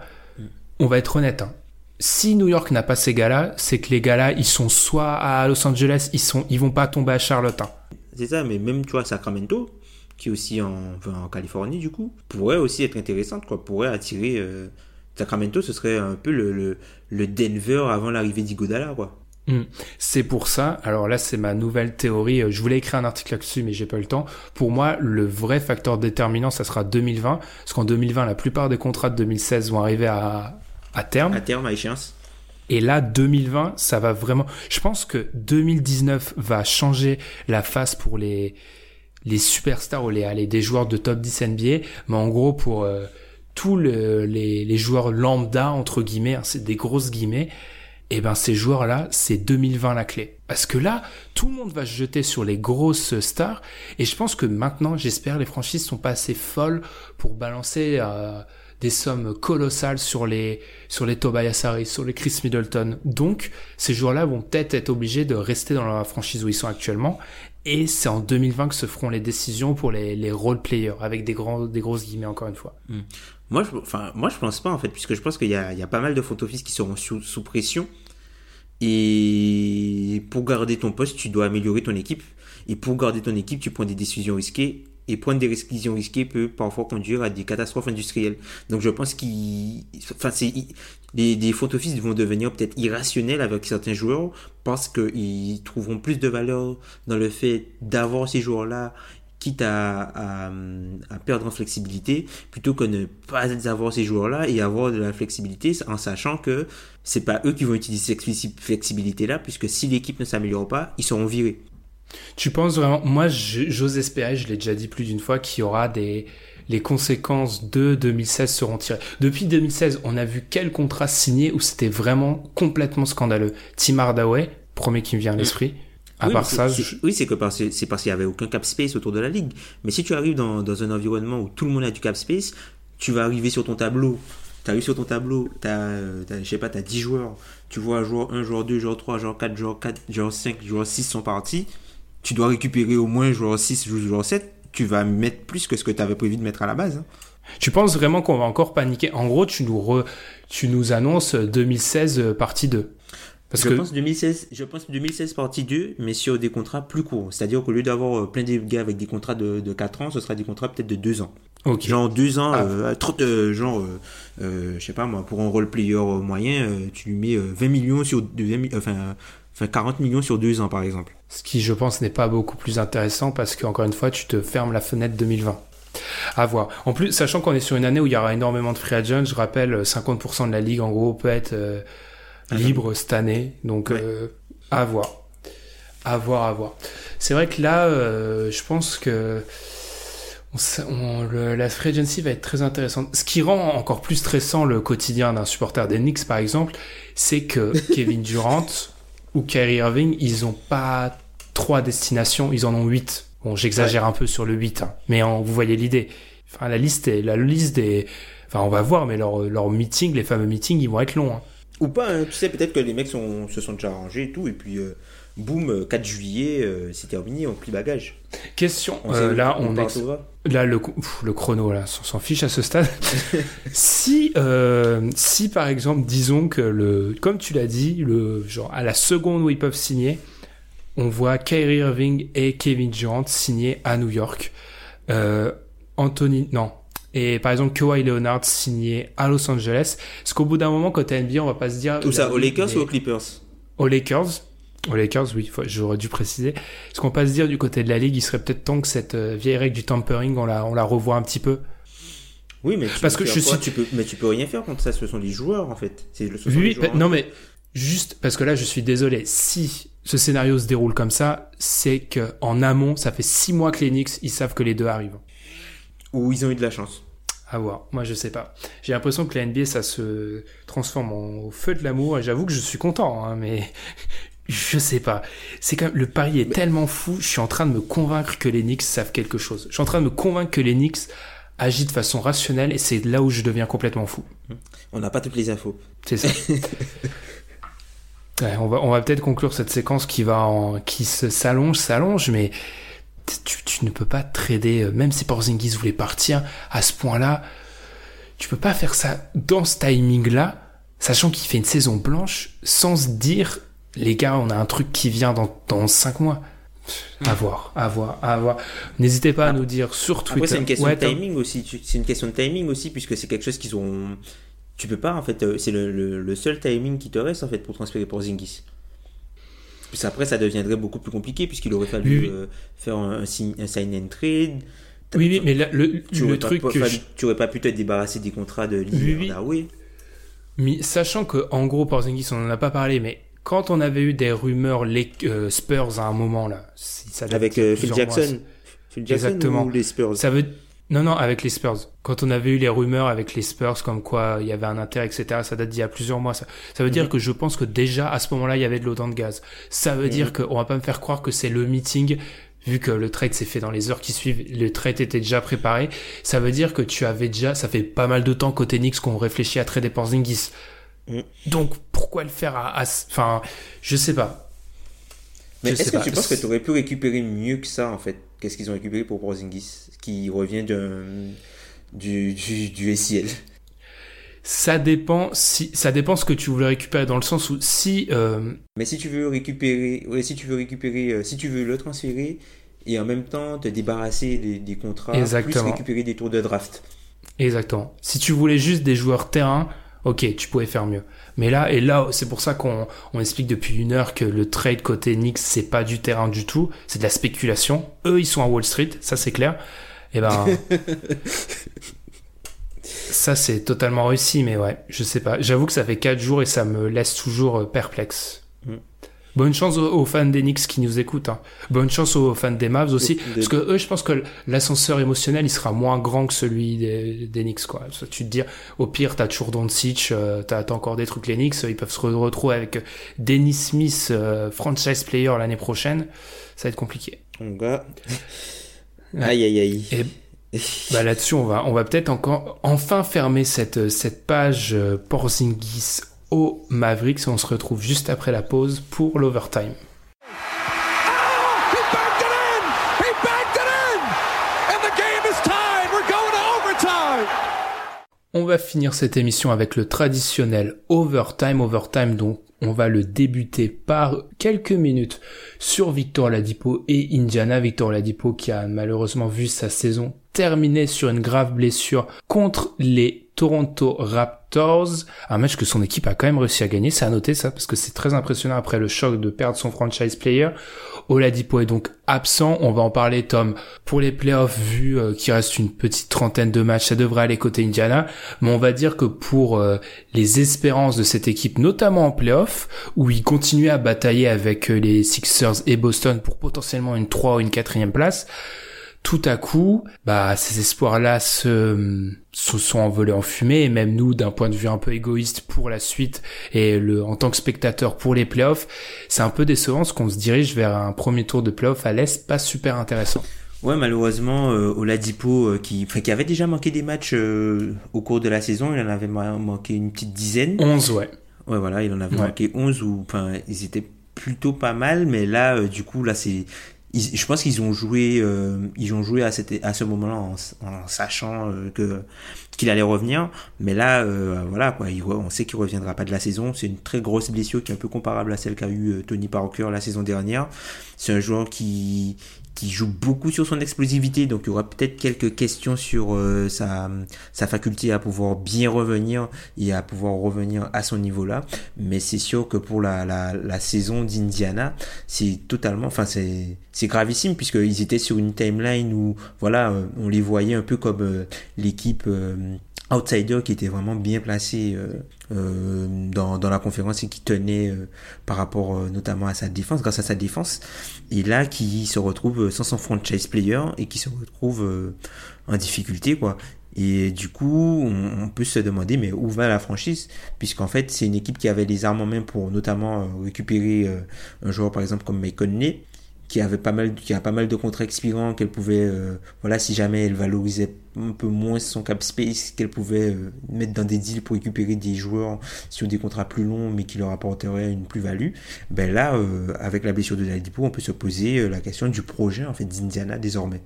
on va être honnête. Hein. Si New York n'a pas ces gars-là, c'est que les gars-là, ils sont soit à Los Angeles, ils sont, ils vont pas tomber à Charlotte. hein. C'est ça, mais même tu vois Sacramento, qui est aussi en, enfin, en Californie du coup, pourrait aussi être intéressante, quoi, pourrait attirer. euh, Sacramento, ce serait un peu le, le, le Denver avant l'arrivée d'Igodala, quoi. Hmm. C'est pour ça, alors là c'est ma nouvelle théorie, euh, je voulais écrire un article là-dessus mais j'ai pas eu le temps. Pour moi, le vrai facteur déterminant, ça sera 2020, parce qu'en 2020, la plupart des contrats de 2016 vont arriver à, à terme. À terme, à échéance. Et là, 2020, ça va vraiment... Je pense que 2019 va changer la face pour les, les superstars ou les, des joueurs de top 10 NBA, mais en gros pour euh, tous le- les, joueurs lambda, entre guillemets, hein, c'est des grosses guillemets, et ben ces joueurs-là, c'est 2020 la clé. Parce que là, tout le monde va se jeter sur les grosses stars, et je pense que maintenant, j'espère, les franchises sont pas assez folles pour balancer euh, des sommes colossales sur les sur les Tobias Harris, sur les Chris Middleton. Donc, ces joueurs-là vont peut-être être obligés de rester dans la franchise où ils sont actuellement. Et c'est en 2020 que se feront les décisions pour les, les role players, avec des grands, des grosses guillemets encore une fois. Moi, je, enfin, moi, je pense pas, en fait, puisque je pense qu'il y a, pas mal de office qui seront sous pression. Et pour garder ton poste, tu dois améliorer ton équipe. Et pour garder ton équipe, tu prends des décisions risquées. Et prendre des décisions risquées peut parfois conduire à des catastrophes industrielles. Donc je pense qu'ils, enfin c'est, les, les front office vont devenir peut-être irrationnels avec certains joueurs parce qu'ils trouveront plus de valeur dans le fait d'avoir ces joueurs-là quitte à, à, à perdre en flexibilité plutôt que ne pas avoir ces joueurs-là et avoir de la flexibilité en sachant que c'est pas eux qui vont utiliser cette flexi- flexibilité-là puisque si l'équipe ne s'améliore pas, ils seront virés. Tu penses vraiment, moi j'ose espérer, je l'ai déjà dit plus d'une fois, qu'il y aura des, les conséquences de 2016 seront tirées. Depuis 2016, on a vu quel contrat signé où c'était vraiment complètement scandaleux. Tim Hardaway, premier qui me vient à l'esprit. À oui, part ça, je- oui, c'est que parce, c'est parce qu'il y avait aucun cap space autour de la ligue. Mais si tu arrives dans, dans un environnement où tout le monde a du cap space, tu vas arriver sur ton tableau. Tu arrives sur ton tableau, tu as, je sais pas, tu as 10 joueurs. Tu vois joueur 1, joueur 2, joueur 3, joueur 4, joueur 4, joueur 5, joueur 6 sont partis. Tu dois récupérer au moins joueur 6, joueur 7. Tu vas mettre plus que ce que tu avais prévu de mettre à la base. hein. tu penses vraiment qu'on va encore paniquer? En gros, tu nous, re- tu nous annonces 2016 euh, partie 2. Parce je que pense 2016, je pense 2016 partie 2, mais sur des contrats plus courts. C'est-à-dire qu'au lieu d'avoir euh, plein de gars avec des contrats de, de 4 ans, ce sera des contrats peut-être de 2 ans. Genre 2 ans, Ah. euh, 30, euh, genre, euh, euh, je sais pas moi, pour un role player euh, moyen, euh, tu lui mets euh, 20 millions sur, de 20 mi- enfin, enfin 40 millions sur 2 ans par exemple. Ce qui, je pense, n'est pas beaucoup plus intéressant parce qu'encore une fois, tu te fermes la fenêtre 2020. À voir. En plus, sachant qu'on est sur une année où il y aura énormément de free agents, je rappelle, euh, 50% de la ligue, en gros, peut être euh, libre cette année. Donc, euh, à voir. À voir, à voir. C'est vrai que là, euh, je pense que on s- on- le- la free agency va être très intéressante. Ce qui rend encore plus stressant le quotidien d'un supporter des Knicks, par exemple, c'est que Kevin Durant ou Kyrie Irving, ils ont pas trois destinations, ils en ont huit. Bon, j'exagère un peu sur le 8, hein, mais en- vous voyez l'idée. Enfin, la liste est, la liste des, enfin, on va voir, mais leurs leur meetings, les fameux meetings, ils vont être longs. hein. Ou pas, hein, tu sais, peut-être que les mecs sont, se sont déjà arrangés et tout, et puis euh, boum, euh, 4 juillet, euh, c'est terminé, on plie bagage. Question, On euh, là, on, ex- va. là le, pff, le chrono, là, on s'en fiche à ce stade. si, euh, si par exemple, disons que le, comme tu l'as dit, le genre à la seconde où ils peuvent signer, on voit Kyrie Irving et Kevin Durant signer à New York. Euh, Anthony, non. Et par exemple, Kawhi Leonard signé à Los Angeles. Parce qu'au bout d'un moment, quand t'es NBA, on va pas se dire. Tout ça, aux Lakers ou aux Clippers? Aux Lakers. Aux Lakers, oui, j'aurais dû préciser. Ce qu'on passe dire du côté de la ligue, il serait peut-être temps que cette euh, vieille règle du tampering, on la, on la revoit un petit peu. Oui, mais tu Parce que je suis- tu peux, mais tu peux rien faire contre ça. Ce sont des joueurs en fait. C'est le. Oui, des oui, joueurs. bah, non mais juste parce que là, je suis désolé. Si ce scénario se déroule comme ça, c'est que en amont, ça fait six mois que les Knicks, ils savent que les deux arrivent. Ou ils ont eu de la chance. À voir. Moi, je sais pas. J'ai l'impression que la NBA, ça se transforme en au feu de l'amour. Et j'avoue que je suis content, hein, mais je sais pas. C'est quand même, le pari est tellement fou. Je suis en train de me convaincre que les Knicks savent quelque chose. Je suis en train de me convaincre que les Knicks agissent de façon rationnelle et c'est là où je deviens complètement fou. On n'a pas toutes les infos. C'est ça. Ouais, on va, on va peut-être conclure cette séquence qui va en, qui se s'allonge, s'allonge, mais tu, tu ne peux pas trader, euh, même si Porzingis voulait partir à ce point-là, tu peux pas faire ça dans ce timing-là, sachant qu'il fait une saison blanche, sans se dire, les gars, on a un truc qui vient dans, dans 5 mois. À voir, à voir, à voir. N'hésitez pas à nous dire sur Twitter. Après, c'est une question Ouais, de timing aussi. C'est une question de timing aussi, puisque c'est quelque chose qu'ils ont. Tu peux pas, en fait. euh, C'est le, le- le seul timing qui te reste, en fait, pour transférer pour Zingis. Puis après, ça deviendrait beaucoup plus compliqué, puisqu'il aurait fallu Oui, oui. euh, faire un, un sign, un sign and trade. Oui, oui, mais là, le, Tu le truc pas que je- tu aurais pas pu te débarrasser des contrats de Oui, Lillard, oui. Mais sachant que en gros Porzingis on en a pas parlé mais quand on avait eu des rumeurs les euh, Spurs à un moment là si ça date Avec euh, Phil mois, Jackson. Phil Jackson Exactement. ou les Spurs ça veut non non avec les Spurs quand on avait eu les rumeurs avec les Spurs comme quoi il y avait un intérêt etc ça date d'il y a plusieurs mois ça, ça veut Mhm. dire que je pense que déjà à ce moment-là il y avait de l'autant de gaz ça veut dire qu'on va pas me faire croire que c'est le meeting vu que le trade s'est fait dans les heures qui suivent, le trade était déjà préparé, ça veut dire que tu avais déjà, ça fait pas mal de temps côté Knicks qu'on réfléchit à trader Porzingis. Mm. Donc pourquoi le faire à, à- enfin, je sais pas. Mais est-ce que tu penses que tu aurais pu récupérer mieux que ça, en fait? Qu'est-ce qu'ils ont récupéré pour Porzingis Qui revient du, du, du SIL. Ça dépend si, ça dépend ce que tu voulais récupérer dans le sens où si, euh, Mais si tu veux récupérer, ouais, si tu veux récupérer, euh, si tu veux le transférer et en même temps te débarrasser des, des contrats, Exactement. plus récupérer des tours de draft. Exactement. Si tu voulais juste des joueurs terrain, ok, tu pouvais faire mieux. Mais là, et là, c'est pour ça qu'on on explique depuis une heure que le trade côté Knicks, c'est pas du terrain du tout, c'est de la spéculation. Eux, ils sont à Wall Street, ça c'est clair. Et ben, ça c'est totalement réussi, mais ouais, je sais pas. J'avoue que ça fait 4 jours et ça me laisse toujours euh, perplexe. Mm. Bonne chance aux, aux fans des Knicks qui nous écoutent. hein. Bonne chance aux fans des Mavs aussi. Parce que eux, je pense que l'ascenseur émotionnel, il sera moins grand que celui des, des Knicks, quoi. Ça, tu te dis, au pire, t'as toujours Doncic, euh, t'as t'as encore des trucs les Knicks, ils peuvent se re- retrouver avec Dennis Smith, euh, franchise player l'année prochaine. Ça va être compliqué. Gars. Ouais. Aïe aïe aïe. Et bah là-dessus, on va, on va peut-être encore enfin fermer cette, cette page euh, Porzingis au Mavericks. On se retrouve juste après la pause pour l'overtime. On va finir cette émission avec le traditionnel overtime. Overtime, donc on va le débuter par quelques minutes sur Victor Ladipo et Indiana. Victor Ladipo qui a malheureusement vu sa saison terminer sur une grave blessure contre les Toronto Raptors. Un match que son équipe a quand même réussi à gagner. C'est à noter ça parce que c'est très impressionnant après le choc de perdre son franchise player. Oladipo est donc absent. On va en parler, Tom. Pour les playoffs, vu euh, qu'il reste une petite trentaine de matchs, ça devrait aller côté Indiana. Mais on va dire que pour euh, les espérances de cette équipe, notamment en playoffs, où ils continuent à batailler avec euh, les Sixers et Boston pour potentiellement une 3 ou une 4 place, tout à coup, bah, ces espoirs-là se, se sont envolés en fumée, et même nous, d'un point de vue un peu égoïste pour la suite, et le, en tant que spectateur pour les playoffs, c'est un peu décevant parce qu'on se dirige vers un premier tour de playoffs à l'Est pas super intéressant. Ouais, malheureusement, euh, Oladipo, euh, qui, qui avait déjà manqué des matchs euh, au cours de la saison, il en avait ma- manqué une petite dizaine. 11, ouais. Ouais, voilà, il en avait Ouais. manqué 11 ou, enfin, ils étaient plutôt pas mal, mais là, euh, du coup, là, c'est, je pense qu'ils ont joué, euh, ils ont joué à, ce moment-là en, sachant euh, que qu'il allait revenir, mais là, euh, voilà, quoi, on sait qu'il reviendra pas de la saison. C'est une très grosse blessure qui est un peu comparable à celle qu'a eu euh, Tony Parker la saison dernière. C'est un joueur qui qui joue beaucoup sur son explosivité, donc il y aura peut-être quelques questions sur euh, sa, sa faculté à pouvoir bien revenir et à pouvoir revenir à son niveau là. Mais c'est sûr que pour la, la, la saison d'Indiana, c'est totalement, enfin c'est c'est gravissime puisqu'ils étaient sur une timeline où voilà, euh, on les voyait un peu comme euh, l'équipe outsider qui était vraiment bien placé euh, euh, dans, dans la conférence et qui tenait euh, par rapport euh, notamment à sa défense, grâce à sa défense, et là qui se retrouve sans son franchise player et qui se retrouve en difficulté quoi. Et du coup, on, peut se demander mais où va la franchise? Puisqu'en fait c'est une équipe qui avait les armes en main pour notamment récupérer un joueur par exemple comme Mike Conley qui avait pas mal qui a pas mal de contrats expirants qu'elle pouvait euh, voilà si jamais elle valorisait un peu moins son cap space qu'elle pouvait euh, mettre dans des deals pour récupérer des joueurs sur des contrats plus longs mais qui leur apporteraient une plus-value ben là euh, avec la blessure de Ladipo on peut se poser la question du projet en fait d'Indiana désormais.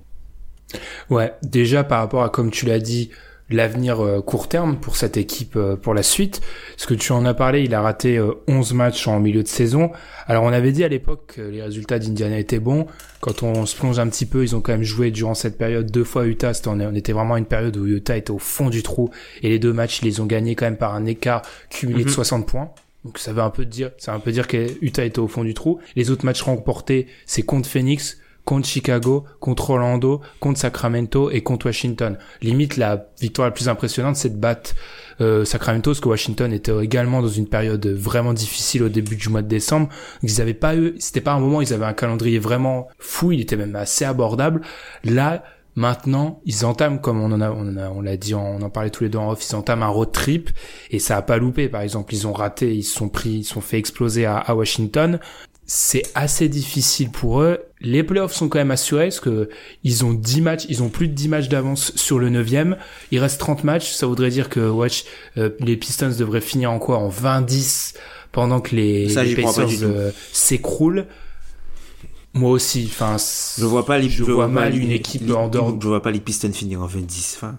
Ouais déjà par rapport à comme tu l'as dit l'avenir euh, court terme pour cette équipe euh, pour la suite. Ce que tu en as parlé, il a raté 11 euh, matchs en milieu de saison. Alors on avait dit à l'époque que les résultats d'Indiana étaient bons. Quand on se plonge un petit peu, ils ont quand même joué durant cette période deux fois Utah. On était vraiment une période où Utah était au fond du trou et les deux matchs, ils les ont gagnés quand même par un écart cumulé de 60 mhm. points. Donc ça veut un peu dire, ça veut un peu dire que Utah était au fond du trou. Les autres matchs remportés, c'est contre Phoenix, contre Chicago, contre Orlando, contre Sacramento et contre Washington. Limite, la victoire la plus impressionnante, c'est de battre euh, Sacramento, parce que Washington était également dans une période vraiment difficile au début du mois de décembre. Ils n'avaient pas eu, c'était pas un moment, ils avaient un calendrier vraiment fou, il était même assez abordable. Là, Maintenant, ils entament, comme on en a, on a, on l'a dit, on en parlait tous les deux en off, ils entament un road trip et ça a pas loupé. Par exemple, ils ont raté, ils se sont pris, ils se sont fait exploser à, à Washington c'est assez difficile pour eux. Les playoffs sont quand même assurés parce que ils ont 10 matchs, ils ont plus de 10 matchs d'avance sur le 9 Il reste 30 matchs, ça voudrait dire que watch, euh, les Pistons devraient finir en quoi? En 20-10 pendant que les, Pacers euh, s'écroulent. Moi aussi, enfin, je vois pas les, je, vois, mal une équipe en dehors. Je vois pas les Pistons finir en 20-10. Enfin.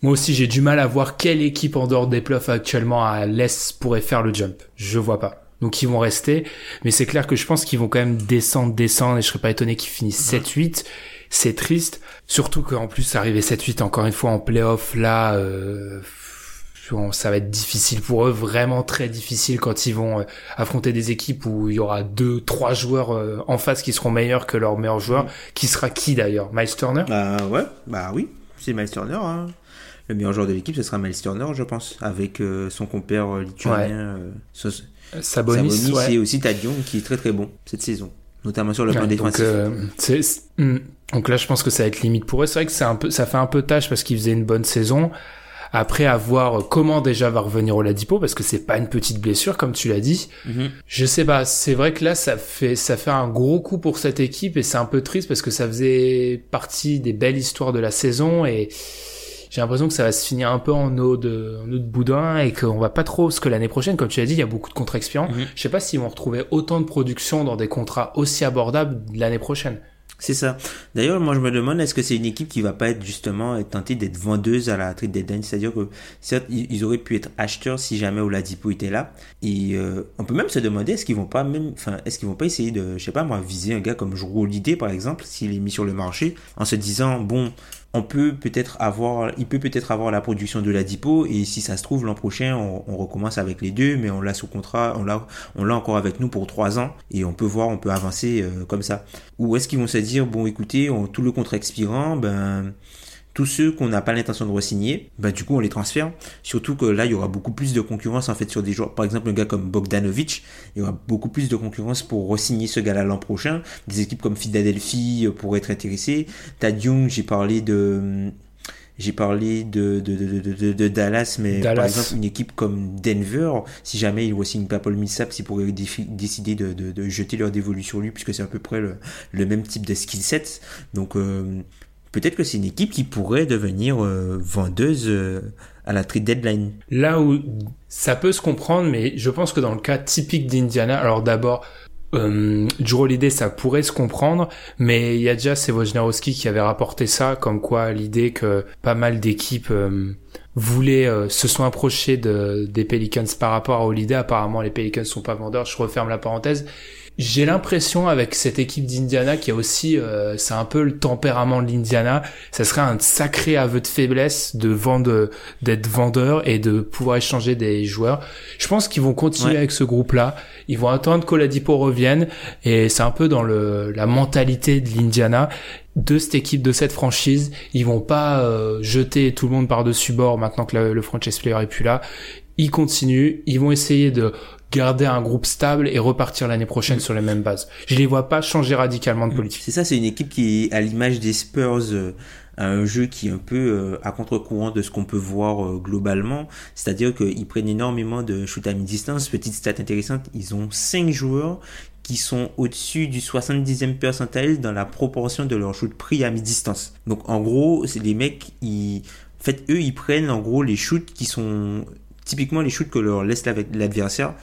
moi aussi, j'ai du mal à voir quelle équipe en dehors des playoffs actuellement à l'Est pourrait faire le jump. Je vois pas donc ils vont rester. Mais c'est clair que je pense qu'ils vont quand même descendre, descendre, et je serais pas étonné qu'ils finissent 7-8. C'est triste, surtout qu'en plus arriver 7-8 encore une fois en playoff là, euh, ça va être difficile pour eux, vraiment très difficile quand ils vont euh, affronter des équipes où il y aura deux, trois joueurs euh, en face qui seront meilleurs que leurs meilleurs joueurs. Qui sera qui d'ailleurs? Miles Turner? Bah ouais, bah oui, c'est Miles Turner. Hein. Le meilleur joueur de l'équipe, ce sera Miles Turner, je pense, avec son compère lituanien. Sabonis, Sabonis ouais. et aussi Tadion qui est très très bon cette saison, notamment sur le plan défensif. Euh, hmm. donc là, je pense que ça va être limite pour eux. C'est vrai que c'est un peu, ça fait un peu tâche parce qu'ils faisaient une bonne saison. Après avoir comment déjà va revenir Oladipo parce que c'est pas une petite blessure comme tu l'as dit. Mm-hmm. Je sais pas, c'est vrai que là ça fait ça fait un gros coup pour cette équipe et c'est un peu triste parce que ça faisait partie des belles histoires de la saison et j'ai l'impression que ça va se finir un peu en eau de, en eau de boudin et qu'on va pas trop, parce que l'année prochaine, comme tu l'as dit, il y a beaucoup de contrats expirants. Mhm. Je sais pas s'ils vont retrouver autant de production dans des contrats aussi abordables l'année prochaine. C'est ça. D'ailleurs, moi, je me demande, est-ce que c'est une équipe qui va pas être justement tentée d'être vendeuse à la trade deadline? C'est-à-dire que, certes, ils auraient pu être acheteurs si jamais Oladipo était là. Et euh, on peut même se demander, est-ce qu'ils vont pas même, enfin, est-ce qu'ils vont pas essayer de, je sais pas moi, viser un gars comme Holiday, par exemple, s'il est mis sur le marché, en se disant, bon, on peut peut-être avoir, il peut peut-être avoir la production de la Dipo et si ça se trouve l'an prochain on, recommence avec les deux, mais on l'a sous contrat, on l'a, on l'a encore avec nous pour trois ans et on peut voir, on peut avancer euh, comme ça. Ou est-ce qu'ils vont se dire bon écoutez, tout le contrat expirant, ben tous ceux qu'on n'a pas l'intention de re-signer, bah du coup on les transfère. Surtout que là il y aura beaucoup plus de concurrence en fait sur des joueurs. Par exemple un gars comme Bogdanovic, il y aura beaucoup plus de concurrence pour re-signer ce gars-là l'an prochain. Des équipes comme Philadelphie euh, pourraient être intéressées. Tad Young, j'ai parlé de j'ai parlé de, de, de, de, Dallas, mais par exemple, une équipe comme Denver, si jamais ils re-signent pas Paul Millsap, ils pourraient décider de, de, jeter leur dévolu sur lui, puisque c'est à peu près le, le même type de skill set. Donc, euh, peut-être que c'est une équipe qui pourrait devenir euh, vendeuse euh, à la trade deadline. Là où ça peut se comprendre, mais je pense que dans le cas typique d'Indiana, alors d'abord, euh, l'idée ça pourrait se comprendre, mais il y a déjà c'est Wojnarowski qui avait rapporté ça, comme quoi l'idée que pas mal d'équipes euh, voulaient se sont approchées de, des Pelicans par rapport à Holiday. Apparemment, les Pelicans sont pas vendeurs. Je referme la parenthèse j'ai l'impression avec cette équipe d'Indiana qui a aussi, euh, c'est un peu le tempérament de l'Indiana, ça serait un sacré aveu de faiblesse de vendre, d'être vendeur et de pouvoir échanger des joueurs. Je pense qu'ils vont continuer avec ce groupe-là. Ils vont attendre que Ladipo revienne et c'est un peu dans le, la mentalité de l'Indiana de cette équipe, de cette franchise. Ils vont pas euh, jeter tout le monde par-dessus bord maintenant que le, le franchise player est plus là. Ils continuent, ils vont essayer de garder un groupe stable et repartir l'année prochaine sur les mêmes bases. Je les vois pas changer radicalement de politique. C'est ça, c'est une équipe qui est à l'image des Spurs, euh, un jeu qui est un peu euh, à contre-courant de ce qu'on peut voir euh, globalement. C'est-à-dire qu'ils prennent énormément de shoot à mi-distance. Petite stat intéressante, ils ont 5 joueurs qui sont au-dessus du 70e percentile dans la proportion de leur shoot pris à mi-distance. Donc en gros, c'est les mecs, ils... En fait, eux, ils prennent en gros les shoots qui sont typiquement les shoots que leur laisse l'adversaire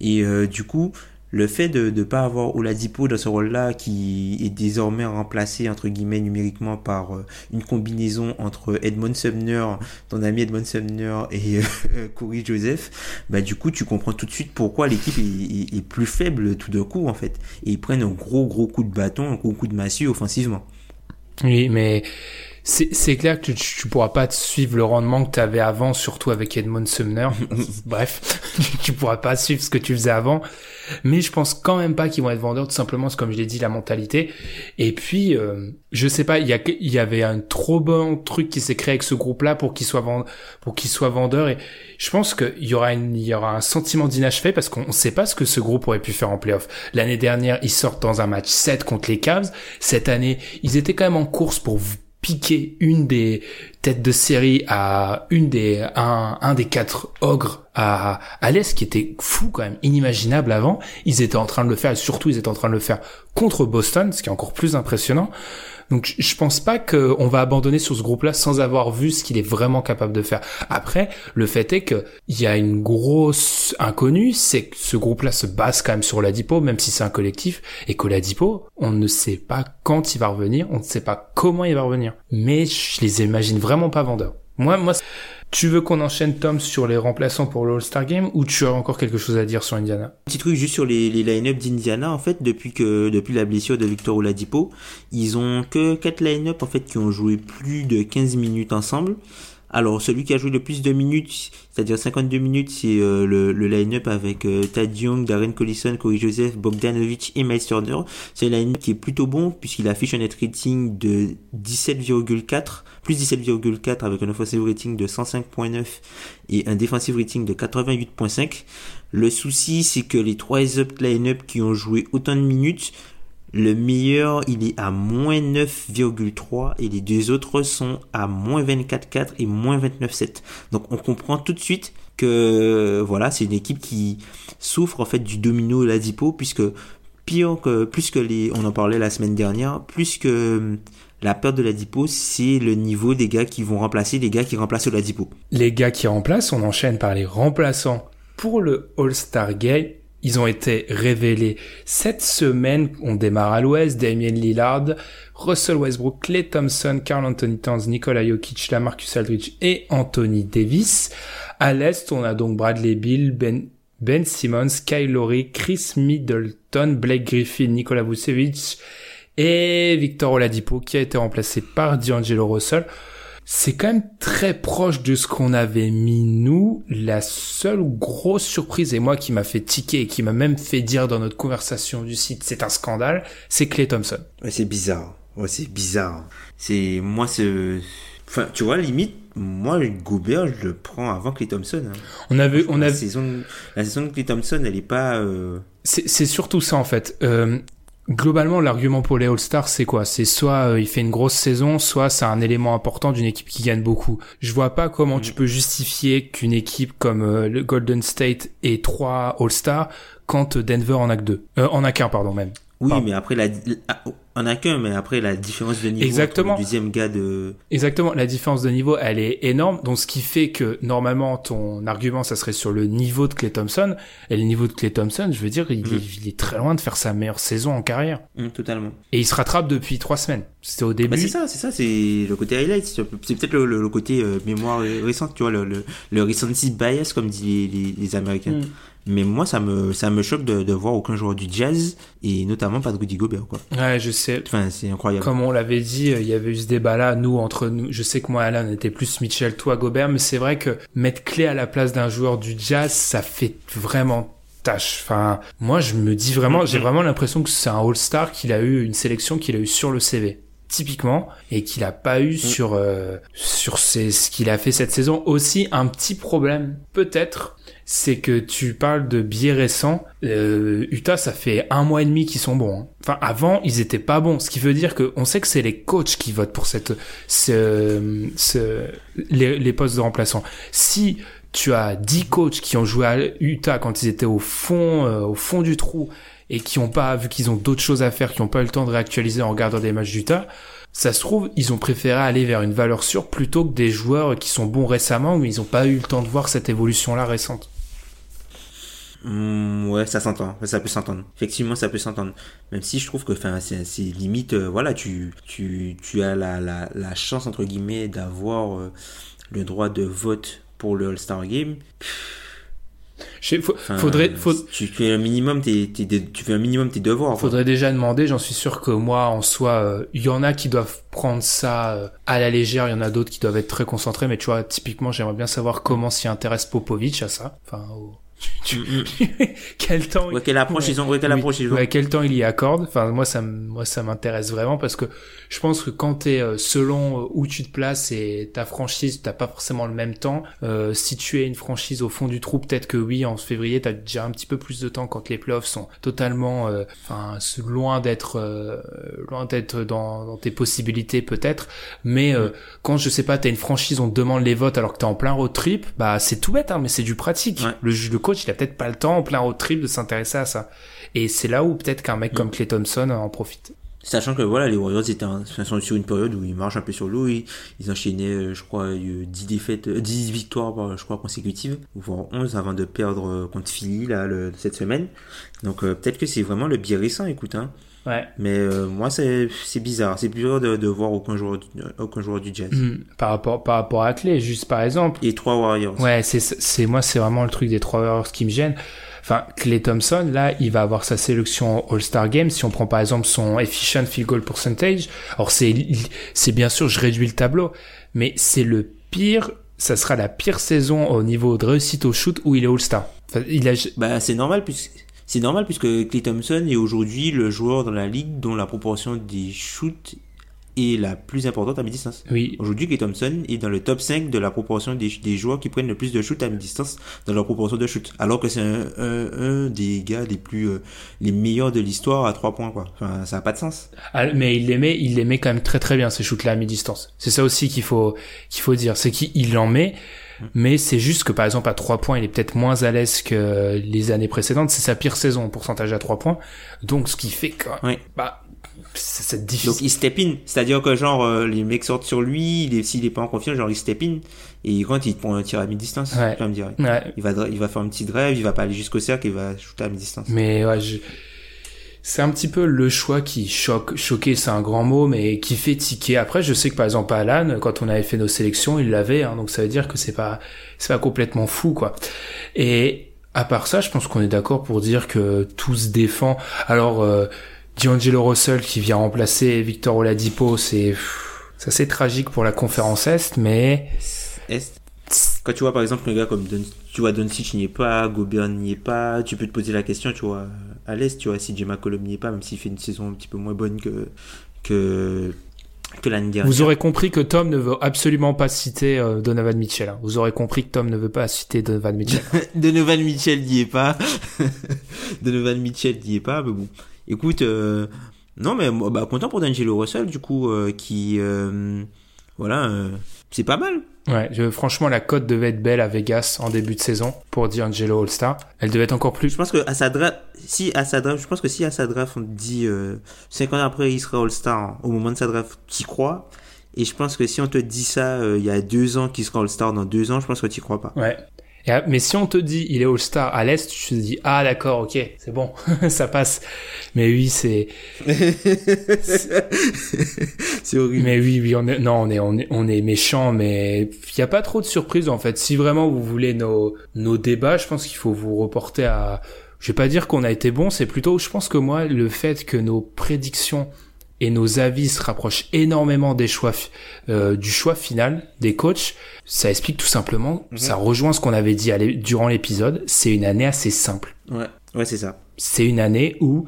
et euh, du coup, le fait de ne pas avoir Oladipo dans ce rôle-là, qui est désormais remplacé, entre guillemets, numériquement par euh, une combinaison entre Edmond Sumner, ton ami Edmond Sumner, et euh, Corey Joseph, bah, du coup, tu comprends tout de suite pourquoi l'équipe est, est, plus faible tout d'un coup, en fait. Et ils prennent un gros, gros coup de bâton, un gros coup de massue offensivement. Oui, mais c'est clair que tu, tu pourras pas suivre le rendement que tu avais avant, surtout avec Edmond Sumner. Bref, tu pourras pas suivre ce que tu faisais avant. Mais je pense quand même pas qu'ils vont être vendeurs, tout simplement, c'est comme je l'ai dit, la mentalité. Et puis, euh, je sais pas, il y, a, il y avait un trop bon truc qui s'est créé avec ce groupe-là pour qu'il soit vend, pour qu'il soit vendeur. Et je pense qu'il y aura une, y aura un sentiment d'inachevé parce qu'on sait pas ce que ce groupe aurait pu faire en playoff. L'année dernière, ils sortent dans un match 7 contre les Cavs. Cette année, ils étaient quand même en course pour piquer une des têtes de série à une des un, un des quatre ogres à à l'est qui était fou quand même inimaginable avant. Ils étaient en train de le faire et surtout ils étaient en train de le faire contre Boston ce qui est encore plus impressionnant donc je pense pas qu'on va abandonner sur ce groupe-là sans avoir vu ce qu'il est vraiment capable de faire. Après, le fait est que il y a une grosse inconnue, c'est que ce groupe-là se base quand même sur l'Adipo, même si c'est un collectif, et que l'Adipo, on ne sait pas quand il va revenir, on ne sait pas comment il va revenir. Mais je les imagine vraiment pas vendeurs. Moi, moi, tu veux qu'on enchaîne Tom sur les remplaçants pour l'All-Star Game ou tu as encore quelque chose à dire sur Indiana? Petit truc juste sur les, line-up d'Indiana en fait depuis que depuis la blessure de Victor Oladipo, ils ont que quatre line-up en fait qui ont joué plus de 15 minutes ensemble. Alors, celui qui a joué le plus de minutes, c'est-à-dire 52 minutes, c'est euh, le, le line-up avec euh, Tad Young, Darren Collison, Corey Joseph, Bogdanovic et Miles Turner. C'est un line-up qui est plutôt bon puisqu'il affiche un net rating de 17,4, plus 17,4 avec un offensive rating de 105,9 et un defensive rating de 88,5. Le souci, c'est que les trois autres line-up qui ont joué autant de minutes le meilleur, il est à moins 9,3 et les deux autres sont à moins 24,4 et moins 29,7. Donc on comprend tout de suite que voilà, c'est une équipe qui souffre en fait du domino Ladipo puisque pire que plus que les on en parlait la semaine dernière, plus que la perte de l'Adipo, c'est le niveau des gars qui vont remplacer les gars qui remplacent l'Adipo. Les gars qui remplacent, on enchaîne par les remplaçants pour le All-Star Game ils ont été révélés cette semaine. On démarre à l'ouest. Damien Lillard, Russell Westbrook, Clay Thompson, Carl Anthony Towns, Nikola Jokic, Lamarcus Aldridge et Anthony Davis. À l'est, on a donc Bradley Bill, Ben, ben Simmons, Kyle Lowry, Chris Middleton, Blake Griffin, Nikola Vucevic et Victor Oladipo qui a été remplacé par D'Angelo Russell c'est quand même très proche de ce qu'on avait mis nous. La seule grosse surprise, et moi qui m'a fait tiquer et qui m'a même fait dire dans notre conversation du site, c'est un scandale, c'est Clay Thompson. Ouais, c'est bizarre. Ouais, c'est bizarre. C'est, moi, c'est, enfin, tu vois, limite, moi, Gobert, je le prends avant Clay Thompson. Hein. On avait, on la avait, saison, la saison de Clay Thompson, elle est pas, euh... c'est surtout ça en fait. Euh, Globalement, l'argument pour les All-Stars, c'est quoi? C'est soit euh, il fait une grosse saison, soit c'est un élément important d'une équipe qui gagne beaucoup. Je vois pas comment tu peux justifier qu'une équipe comme euh, le Golden State ait trois All-Stars quand Denver en a que deux. Euh, en a qu'un, pardon, même. Oui, Pardon. mais après la, on a qu'un, mais après la différence de niveau Exactement. entre le deuxième gars de. Exactement, la différence de niveau, elle est énorme. Donc, ce qui fait que normalement, ton argument, ça serait sur le niveau de Clay Thompson. Et le niveau de Clay Thompson, je veux dire, il, Mm. est, il est très loin de faire sa meilleure saison en carrière. Hum, totalement. Et il se rattrape depuis trois semaines. C'était au Bah, début. c'est ça, c'est ça, c'est le côté highlight. C'est peut-être le, le- le côté euh, mémoire récente, tu vois, le, le, le recency bias, comme disent les, les, les Américains. Mm. Mais moi, ça me, ça me choque de, de voir aucun joueur du Jazz, et notamment pas de Rudy Gobert, quoi. Ouais, je sais. Enfin, c'est incroyable. Comme on l'avait dit, euh, il y avait eu ce débat-là, nous, entre nous. Je sais que moi, Alan, était plus Mitchell, toi, Gobert, mais c'est vrai que mettre Clé à la place d'un joueur du jazz, ça fait vraiment tâche. Enfin, moi, je me dis vraiment, j'ai vraiment l'impression que c'est un All-Star qu'il a eu, une sélection qu'il a eu sur le CV. Typiquement, et qu'il a pas eu sur euh, sur ses- ce qu'il a fait cette saison. Aussi, un petit problème, peut-être, c'est que tu parles de biais récents. Euh, Utah, ça fait un mois et demi qu'ils sont bons. hein. Enfin, avant, ils étaient pas bons. Ce qui veut dire que on sait que c'est les coachs qui votent pour cette, ce, ce, les, les postes de remplaçants. Si tu as 10 coachs qui ont joué à Utah quand ils étaient au fond, euh, au fond du trou et qui ont pas, vu qu'ils ont d'autres choses à faire, qui ont pas eu le temps de réactualiser en regardant des matchs d'Utah, ça se trouve, ils ont préféré aller vers une valeur sûre plutôt que des joueurs qui sont bons récemment, mais ils ont pas eu le temps de voir cette évolution-là récente. Hmm, ouais, ça s'entend, ça peut s'entendre. Effectivement, ça peut s'entendre. Même si je trouve que, enfin, c'est limite, euh, voilà, tu, tu, tu as la, la, la chance entre guillemets d'avoir euh, le droit de vote pour le All-Star Game. Je sais, faut- Enfin, faudrait, faut- tu fais un minimum tes, tes, de- tu fais un minimum tes devoirs. quoi. faudrait déjà demander, j'en suis sûr que moi, en soi, euh, il y en a qui doivent prendre ça euh, à la légère, il y en a d'autres qui doivent être très concentrés, mais tu vois, typiquement, j'aimerais bien savoir comment s'y intéresse Popovic à ça. Enfin, au- Mm, mm. quel temps Ouais, quelle approche Ouais. ils ont, ouais, quelle approche ils ont. Ouais, quel temps il y accorde. Enfin, moi, ça, moi, ça m'intéresse vraiment parce que je pense que quand t'es euh, selon euh, où tu te places et ta franchise, t'as pas forcément le même temps. Euh, si tu es une franchise au fond du trou, peut-être que oui, en février, t'as déjà un petit peu plus de temps quand les playoffs sont totalement, euh, enfin, loin d'être, euh, loin d'être dans, dans tes possibilités peut-être. Mais euh, quand je sais pas, t'as une franchise, on te demande les votes alors que t'es en plein road trip, bah c'est tout bête, hein, mais c'est du pratique. Ouais. Le, le coach, il a peut-être pas le temps en plein road trip de s'intéresser à ça. Et c'est là où peut-être qu'un mec comme Clay Thompson en profite. Sachant que voilà, les Warriors étaient en- sont sur une période où ils marchent un peu sur l'eau, ils, ils enchaînaient, euh, je crois, euh, 10 défaites, euh, 10 victoires, euh, je crois, consécutives, voire 11 avant de perdre contre Philly, là, le- cette semaine. Donc, euh, peut-être que c'est vraiment le biais récent, écoute, hein. Ouais. Mais euh, moi, c'est c'est bizarre. C'est bizarre de, de voir aucun joueur, aucun joueur du Jazz. Hmm, Par rapport, par rapport à Clay, juste par exemple. Et trois Warriors. Ouais, c'est, c'est, moi, c'est vraiment le truc des trois Warriors qui me gêne. Enfin, Clay Thompson, là, il va avoir sa sélection All-Star Game. Si on prend par exemple son efficient field goal percentage, alors c'est, c'est bien sûr, je réduis le tableau, mais c'est le pire, ça sera la pire saison au niveau de réussite au shoot où il est All-Star. Enfin, il a, Bah, c'est normal puisque c'est normal puisque Clay Thompson est aujourd'hui le joueur dans la ligue dont la proportion des shoots est la plus importante à mi-distance. oui, Aujourd'hui, Clay Thompson est dans le top 5 de la proportion des, des joueurs qui prennent le plus de shoots à mi-distance dans leur proportion de shoot. Alors que c'est un, un, un des gars les plus, euh, les meilleurs de l'histoire à 3 points, quoi. Enfin, ça n'a pas de sens. Ah, mais il les met, il les met quand même très très bien ces shoots là à mi-distance. C'est ça aussi qu'il faut qu'il faut dire, c'est qu'il en met, mais c'est juste que par exemple à 3 points, il est peut-être moins à l'aise que les années précédentes. C'est sa pire saison en pourcentage à 3 points, donc ce qui fait que Oui. bah c'est Donc, il step in. C'est-à-dire que, genre, euh, les mecs sortent sur lui, s'il est pas en confiance, genre, il step in. Et quand il te prend un tir à mi-distance, Ouais. me dire. Ouais, Il va, il va faire un petit drive, il va pas aller jusqu'au cercle, il va shooter à mi-distance. mais ouais, je- c'est un petit peu le choix qui choque, choquer c'est un grand mot, mais qui fait tiquer. Après, je sais que par exemple Alan, quand on avait fait nos sélections, il l'avait, hein, donc ça veut dire que c'est pas, c'est pas complètement fou, quoi. Et à part ça, je pense qu'on est d'accord pour dire que tout se défend. Alors, euh, D'Angelo Russell qui vient remplacer Victor Oladipo, c'est, assez tragique pour la conférence Est, mais Est. Quand tu vois par exemple un gars comme Don, tu vois Doncic n'y est pas, Gobert n'y est pas, tu peux te poser la question, tu vois, à l'Est, tu vois, si J. McCollum n'y est pas, même s'il fait une saison un petit peu moins bonne que, que, que l'année dernière. vous aurez compris que Tom ne veut absolument pas citer euh, Donovan Mitchell. hein. Vous aurez compris que Tom ne veut pas citer Donovan Mitchell. Donovan Mitchell n'y est pas. Donovan Mitchell n'y est pas, mais bon. Écoute, euh, non, mais bah, content pour D'Angelo Russell, du coup, euh, qui, euh, voilà, c'est pas mal. Ouais, je- franchement, la cote devait être belle à Vegas en début de saison pour D'Angelo All-Star. Elle devait être encore plus. Je pense que à sa draft, si à sa draft, je pense que si à sa draft on te dit euh, 5 ans après il sera All-Star hein, au moment de sa draft, t'y crois. Et je pense que si on te dit ça il y a deux ans qu'il sera All-Star dans deux ans, je pense que t'y crois pas. Ouais. Et, ah, mais si on te dit il est All-Star à l'Est, tu te dis ah d'accord, ok, c'est bon, ça passe. Mais oui, c'est c'est horrible. Mais oui, oui, on est non, on est on est on est méchant, mais il y a pas trop de surprises en fait. Si vraiment vous voulez nos nos débats, je pense qu'il faut vous reporter à je vais pas dire qu'on a été bon, c'est plutôt je pense que moi le fait que nos prédictions et nos avis se rapprochent énormément des choix euh, du choix final des coachs, ça explique tout simplement, Mhm. ça rejoint ce qu'on avait dit durant l'épisode, c'est une année assez simple. Ouais, ouais, c'est ça. C'est une année où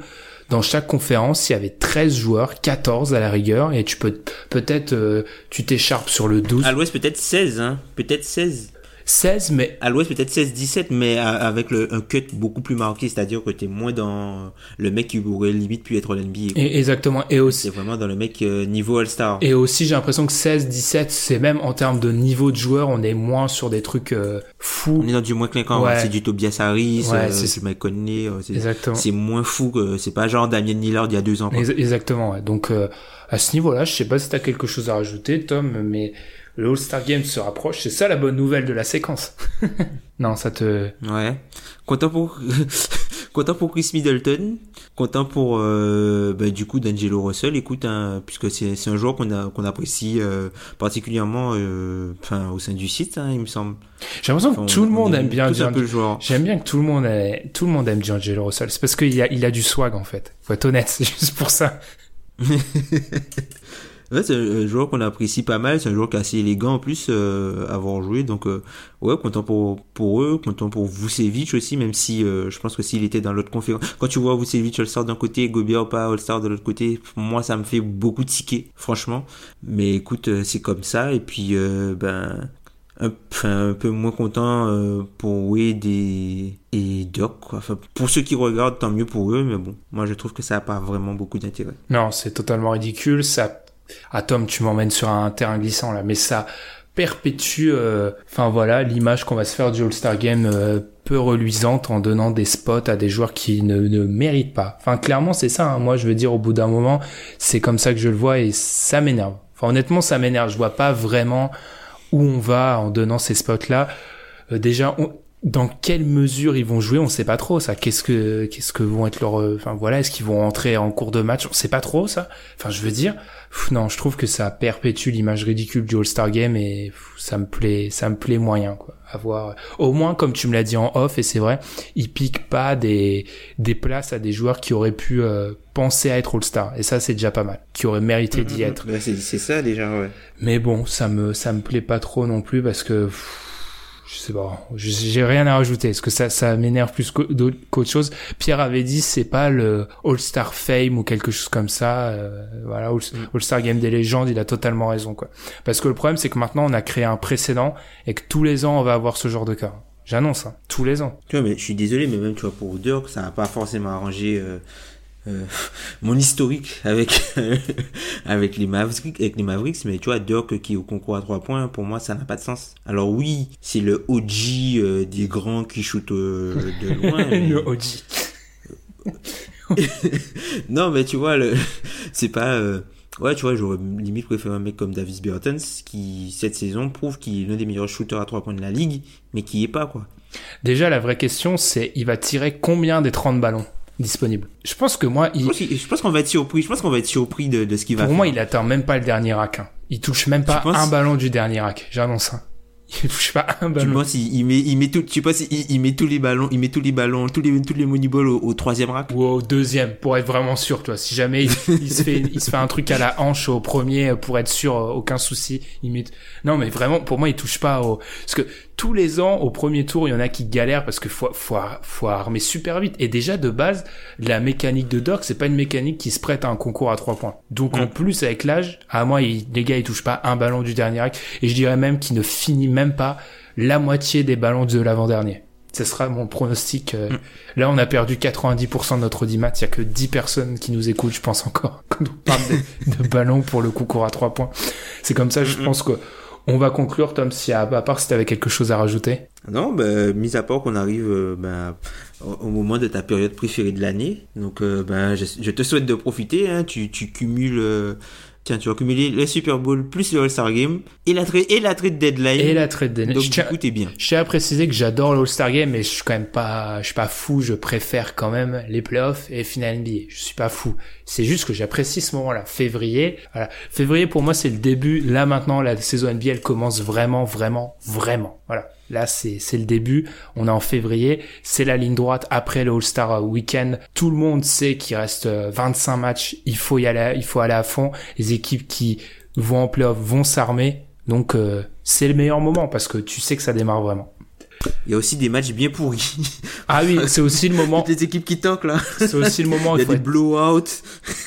dans chaque conférence, il y avait 13 joueurs, 14 à la rigueur, et tu peux peut-être euh, tu t'écharpes sur le 12, À l'ouest, peut-être 16, hein. Peut-être 16. 16, mais À l'ouest, peut-être 16-17, mais avec le, un cut beaucoup plus marqué, c'est-à-dire que t'es moins dans le mec qui aurait limite pu être l'NBA. exactement. Et aussi, C'est vraiment dans le mec euh, niveau All-Star. Et aussi, j'ai l'impression que 16, 17, c'est même en termes de niveau de joueur, on est moins sur des trucs euh, fous. On est dans du moins clinquant. Ouais. C'est du Tobias Harris, Ouais, euh, c'est- Mike Conley. euh, c'est- Exactement. C'est moins fou que c'est pas genre Damien Lillard il y a deux ans. quoi. Exactement, ouais. Donc, euh, à ce niveau-là, je sais pas si t'as quelque chose à rajouter, Tom, mais le All-Star Game se rapproche. C'est ça la bonne nouvelle de la séquence. non, ça te... Ouais. Content pour content pour Chris Middleton, content pour euh, ben, du coup d'Angelo Russell. Écoute, hein, puisque c'est c'est un joueur qu'on a qu'on apprécie euh, particulièrement, euh, enfin au sein du site, hein, il me semble. J'ai l'impression que tout le on monde aime bien tous un Gian- peu le joueur. J'aime bien que tout le monde ait- tout le monde aime D'Angelo Russell. C'est parce qu'il a, il a du swag, en fait. Faut être honnête, c'est juste pour ça. Ouais, c'est un joueur qu'on apprécie pas mal. C'est un joueur qui est assez élégant en plus euh, avoir joué. Donc euh, ouais, content pour pour eux, content pour Vucevic aussi, même si euh, je pense que s'il était dans l'autre conférence, quand tu vois Vucevic All-Star d'un côté, Gobert pas All-Star de l'autre côté, moi ça me fait beaucoup tiquer, franchement. Mais écoute, euh, c'est comme ça. Et puis euh, ben un, un peu moins content euh, pour Wade et, et Doc. Quoi. Enfin, pour ceux qui regardent, tant mieux pour eux. Mais bon, moi je trouve que ça a pas vraiment beaucoup d'intérêt. Non, c'est totalement ridicule. Ça, ah Tom, tu m'emmènes sur un terrain glissant là, mais ça perpétue, euh, enfin voilà, l'image qu'on va se faire du All-Star Game euh, peu reluisante en donnant des spots à des joueurs qui ne, ne méritent pas. Enfin, clairement, c'est ça. hein. Moi, je veux dire, au bout d'un moment, c'est comme ça que je le vois et ça m'énerve. Enfin, honnêtement, ça m'énerve. Je vois pas vraiment où on va en donnant ces spots-là. Euh, déjà, dans quelle mesure ils vont jouer, on sait pas trop ça. Qu'est-ce que qu'est-ce que vont être leurs, euh, enfin voilà, est-ce qu'ils vont entrer en cours de match, on sait pas trop ça. Enfin, je veux dire, pff, non, je trouve que ça perpétue l'image ridicule du All-Star Game et pff, ça me plaît, ça me plaît moyen quoi. Avoir, au moins comme tu me l'as dit en off et c'est vrai, ils piquent pas des des places à des joueurs qui auraient pu euh, penser à être All-Star et ça c'est déjà pas mal, qui auraient mérité d'y être. Bah, c'est c'est ça déjà, ouais. Mais bon, ça me ça me plaît pas trop non plus parce que pff, je sais pas, j'ai rien à rajouter parce que ça ça m'énerve plus qu'autre chose. Pierre avait dit c'est pas le All-Star Fame ou quelque chose comme ça, euh, voilà All- All-Star Game des légendes, il a totalement raison quoi. Parce que le problème c'est que maintenant on a créé un précédent et que tous les ans on va avoir ce genre de cas. J'annonce hein, tous les ans. Tu vois, mais je suis désolé, mais même tu vois pour Dirk, ça n'a pas forcément arrangé euh, euh, mon historique avec avec les Mavericks, avec les Mavericks, mais tu vois Dirk qui est au concours à 3 points, pour moi ça n'a pas de sens. Alors oui, c'est le OG euh, des grands qui shoot euh, de loin. mais- Le OG. non, mais tu vois, le... c'est pas. Ouais, tu vois, j'aurais limite préféré un mec comme Davis Bertens qui, cette saison, prouve qu'il est l'un des meilleurs shooters à 3 points de la ligue, mais qui est pas, quoi. Déjà la vraie question c'est il va tirer combien des 30 ballons? Disponibles. Je pense que moi Je il, je pense qu'on va être surpris. Je pense qu'on va être surpris de, de ce qu'il va Pour faire. moi, il atteint même pas le dernier rack. hein. Il touche même pas penses un ballon du dernier rack. J'annonce ça. Il touche pas un Tu ballon. penses il, il met il met tout tu penses il, il met tous les ballons il met tous les ballons tous les tous les moneyballs au, au troisième rack? Ou au deuxième, pour être vraiment sûr, toi. Si jamais il, il se fait, il se fait un truc à la hanche au premier, pour être sûr, euh, aucun souci. Il met... Non, mais vraiment, pour moi, il touche pas au, parce que tous les ans, au premier tour, il y en a qui galèrent parce que faut, faut, faut armer super vite. Et déjà, de base, la mécanique de Doc, c'est pas une mécanique qui se prête à un concours à trois points. Donc, en plus, avec l'âge, à moi, il- les gars, ils touchent pas un ballon du dernier rack. Et je dirais même qu'il ne finit même pas la moitié des ballons de l'avant-dernier. Ce sera mon pronostic. euh, Là, on a perdu 90% de notre audimat. Il y a que 10 personnes qui nous écoutent, je pense encore, quand on parle de, de ballons pour le concours à 3 points. C'est comme ça, je pense que on va conclure, Tom, si à, part si t'avais quelque chose à rajouter. non ben mis à part qu'on arrive euh, ben, au, moment de ta période préférée de l'année donc euh, ben je, te souhaite de profiter hein. tu tu cumules euh, Tiens, tu vas cumuler le Super Bowl plus le All-Star Game et la, trade, et la trade deadline. Et la trade deadline. Donc, je du tiens, coup, t'es bien. Je tiens à préciser que j'adore le All-Star Game, mais je suis quand même pas, je suis pas fou. Je préfère quand même les playoffs et les finales NBA. Je suis pas fou. C'est juste que j'apprécie ce moment-là. Février, voilà. Février, pour moi, c'est le début. Là, maintenant, la saison NBA, elle commence vraiment, vraiment, vraiment. Voilà. Là, c'est, le début. On est en février. C'est la ligne droite après le All-Star Weekend. Tout le monde sait qu'il reste 25 matchs. Il faut y aller, il faut aller à fond. Les équipes qui vont en playoff vont s'armer. Donc, euh, c'est le meilleur moment parce que tu sais que ça démarre vraiment. Il y a aussi des matchs bien pourris. Ah oui, c'est aussi le moment. des équipes qui toquent là. C'est aussi le moment. Il y a faut des être, blowouts.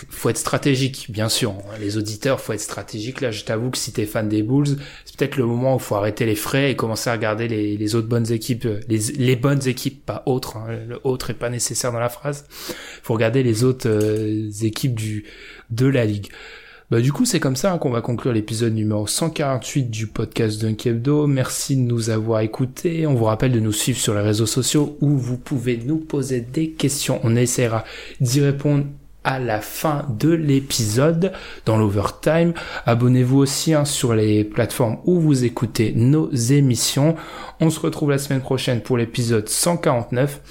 faut être stratégique, bien sûr. Les auditeurs, faut être stratégique. Là, je t'avoue que si t'es fan des Bulls, c'est peut-être le moment où faut arrêter les frais et commencer à regarder les, les autres bonnes équipes, les, les bonnes équipes, pas autres. Hein. Le autre est pas nécessaire dans la phrase. Faut regarder les autres euh, équipes du de la ligue. Bah, du coup, c'est comme ça hein, qu'on va conclure l'épisode numéro 148 du podcast Dunk Hebdo. Merci de nous avoir écoutés. On vous rappelle de nous suivre sur les réseaux sociaux où vous pouvez nous poser des questions. On essaiera d'y répondre à la fin de l'épisode dans l'overtime. Abonnez-vous aussi hein, sur les plateformes où vous écoutez nos émissions. On se retrouve la semaine prochaine pour l'épisode 149.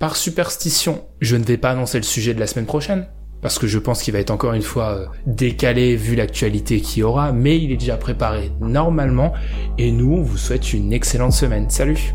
Par superstition, je ne vais pas annoncer le sujet de la semaine prochaine parce que je pense qu'il va être encore une fois euh, décalé vu l'actualité qu'il y aura, mais il est déjà préparé normalement, et nous, on vous souhaite une excellente semaine. Salut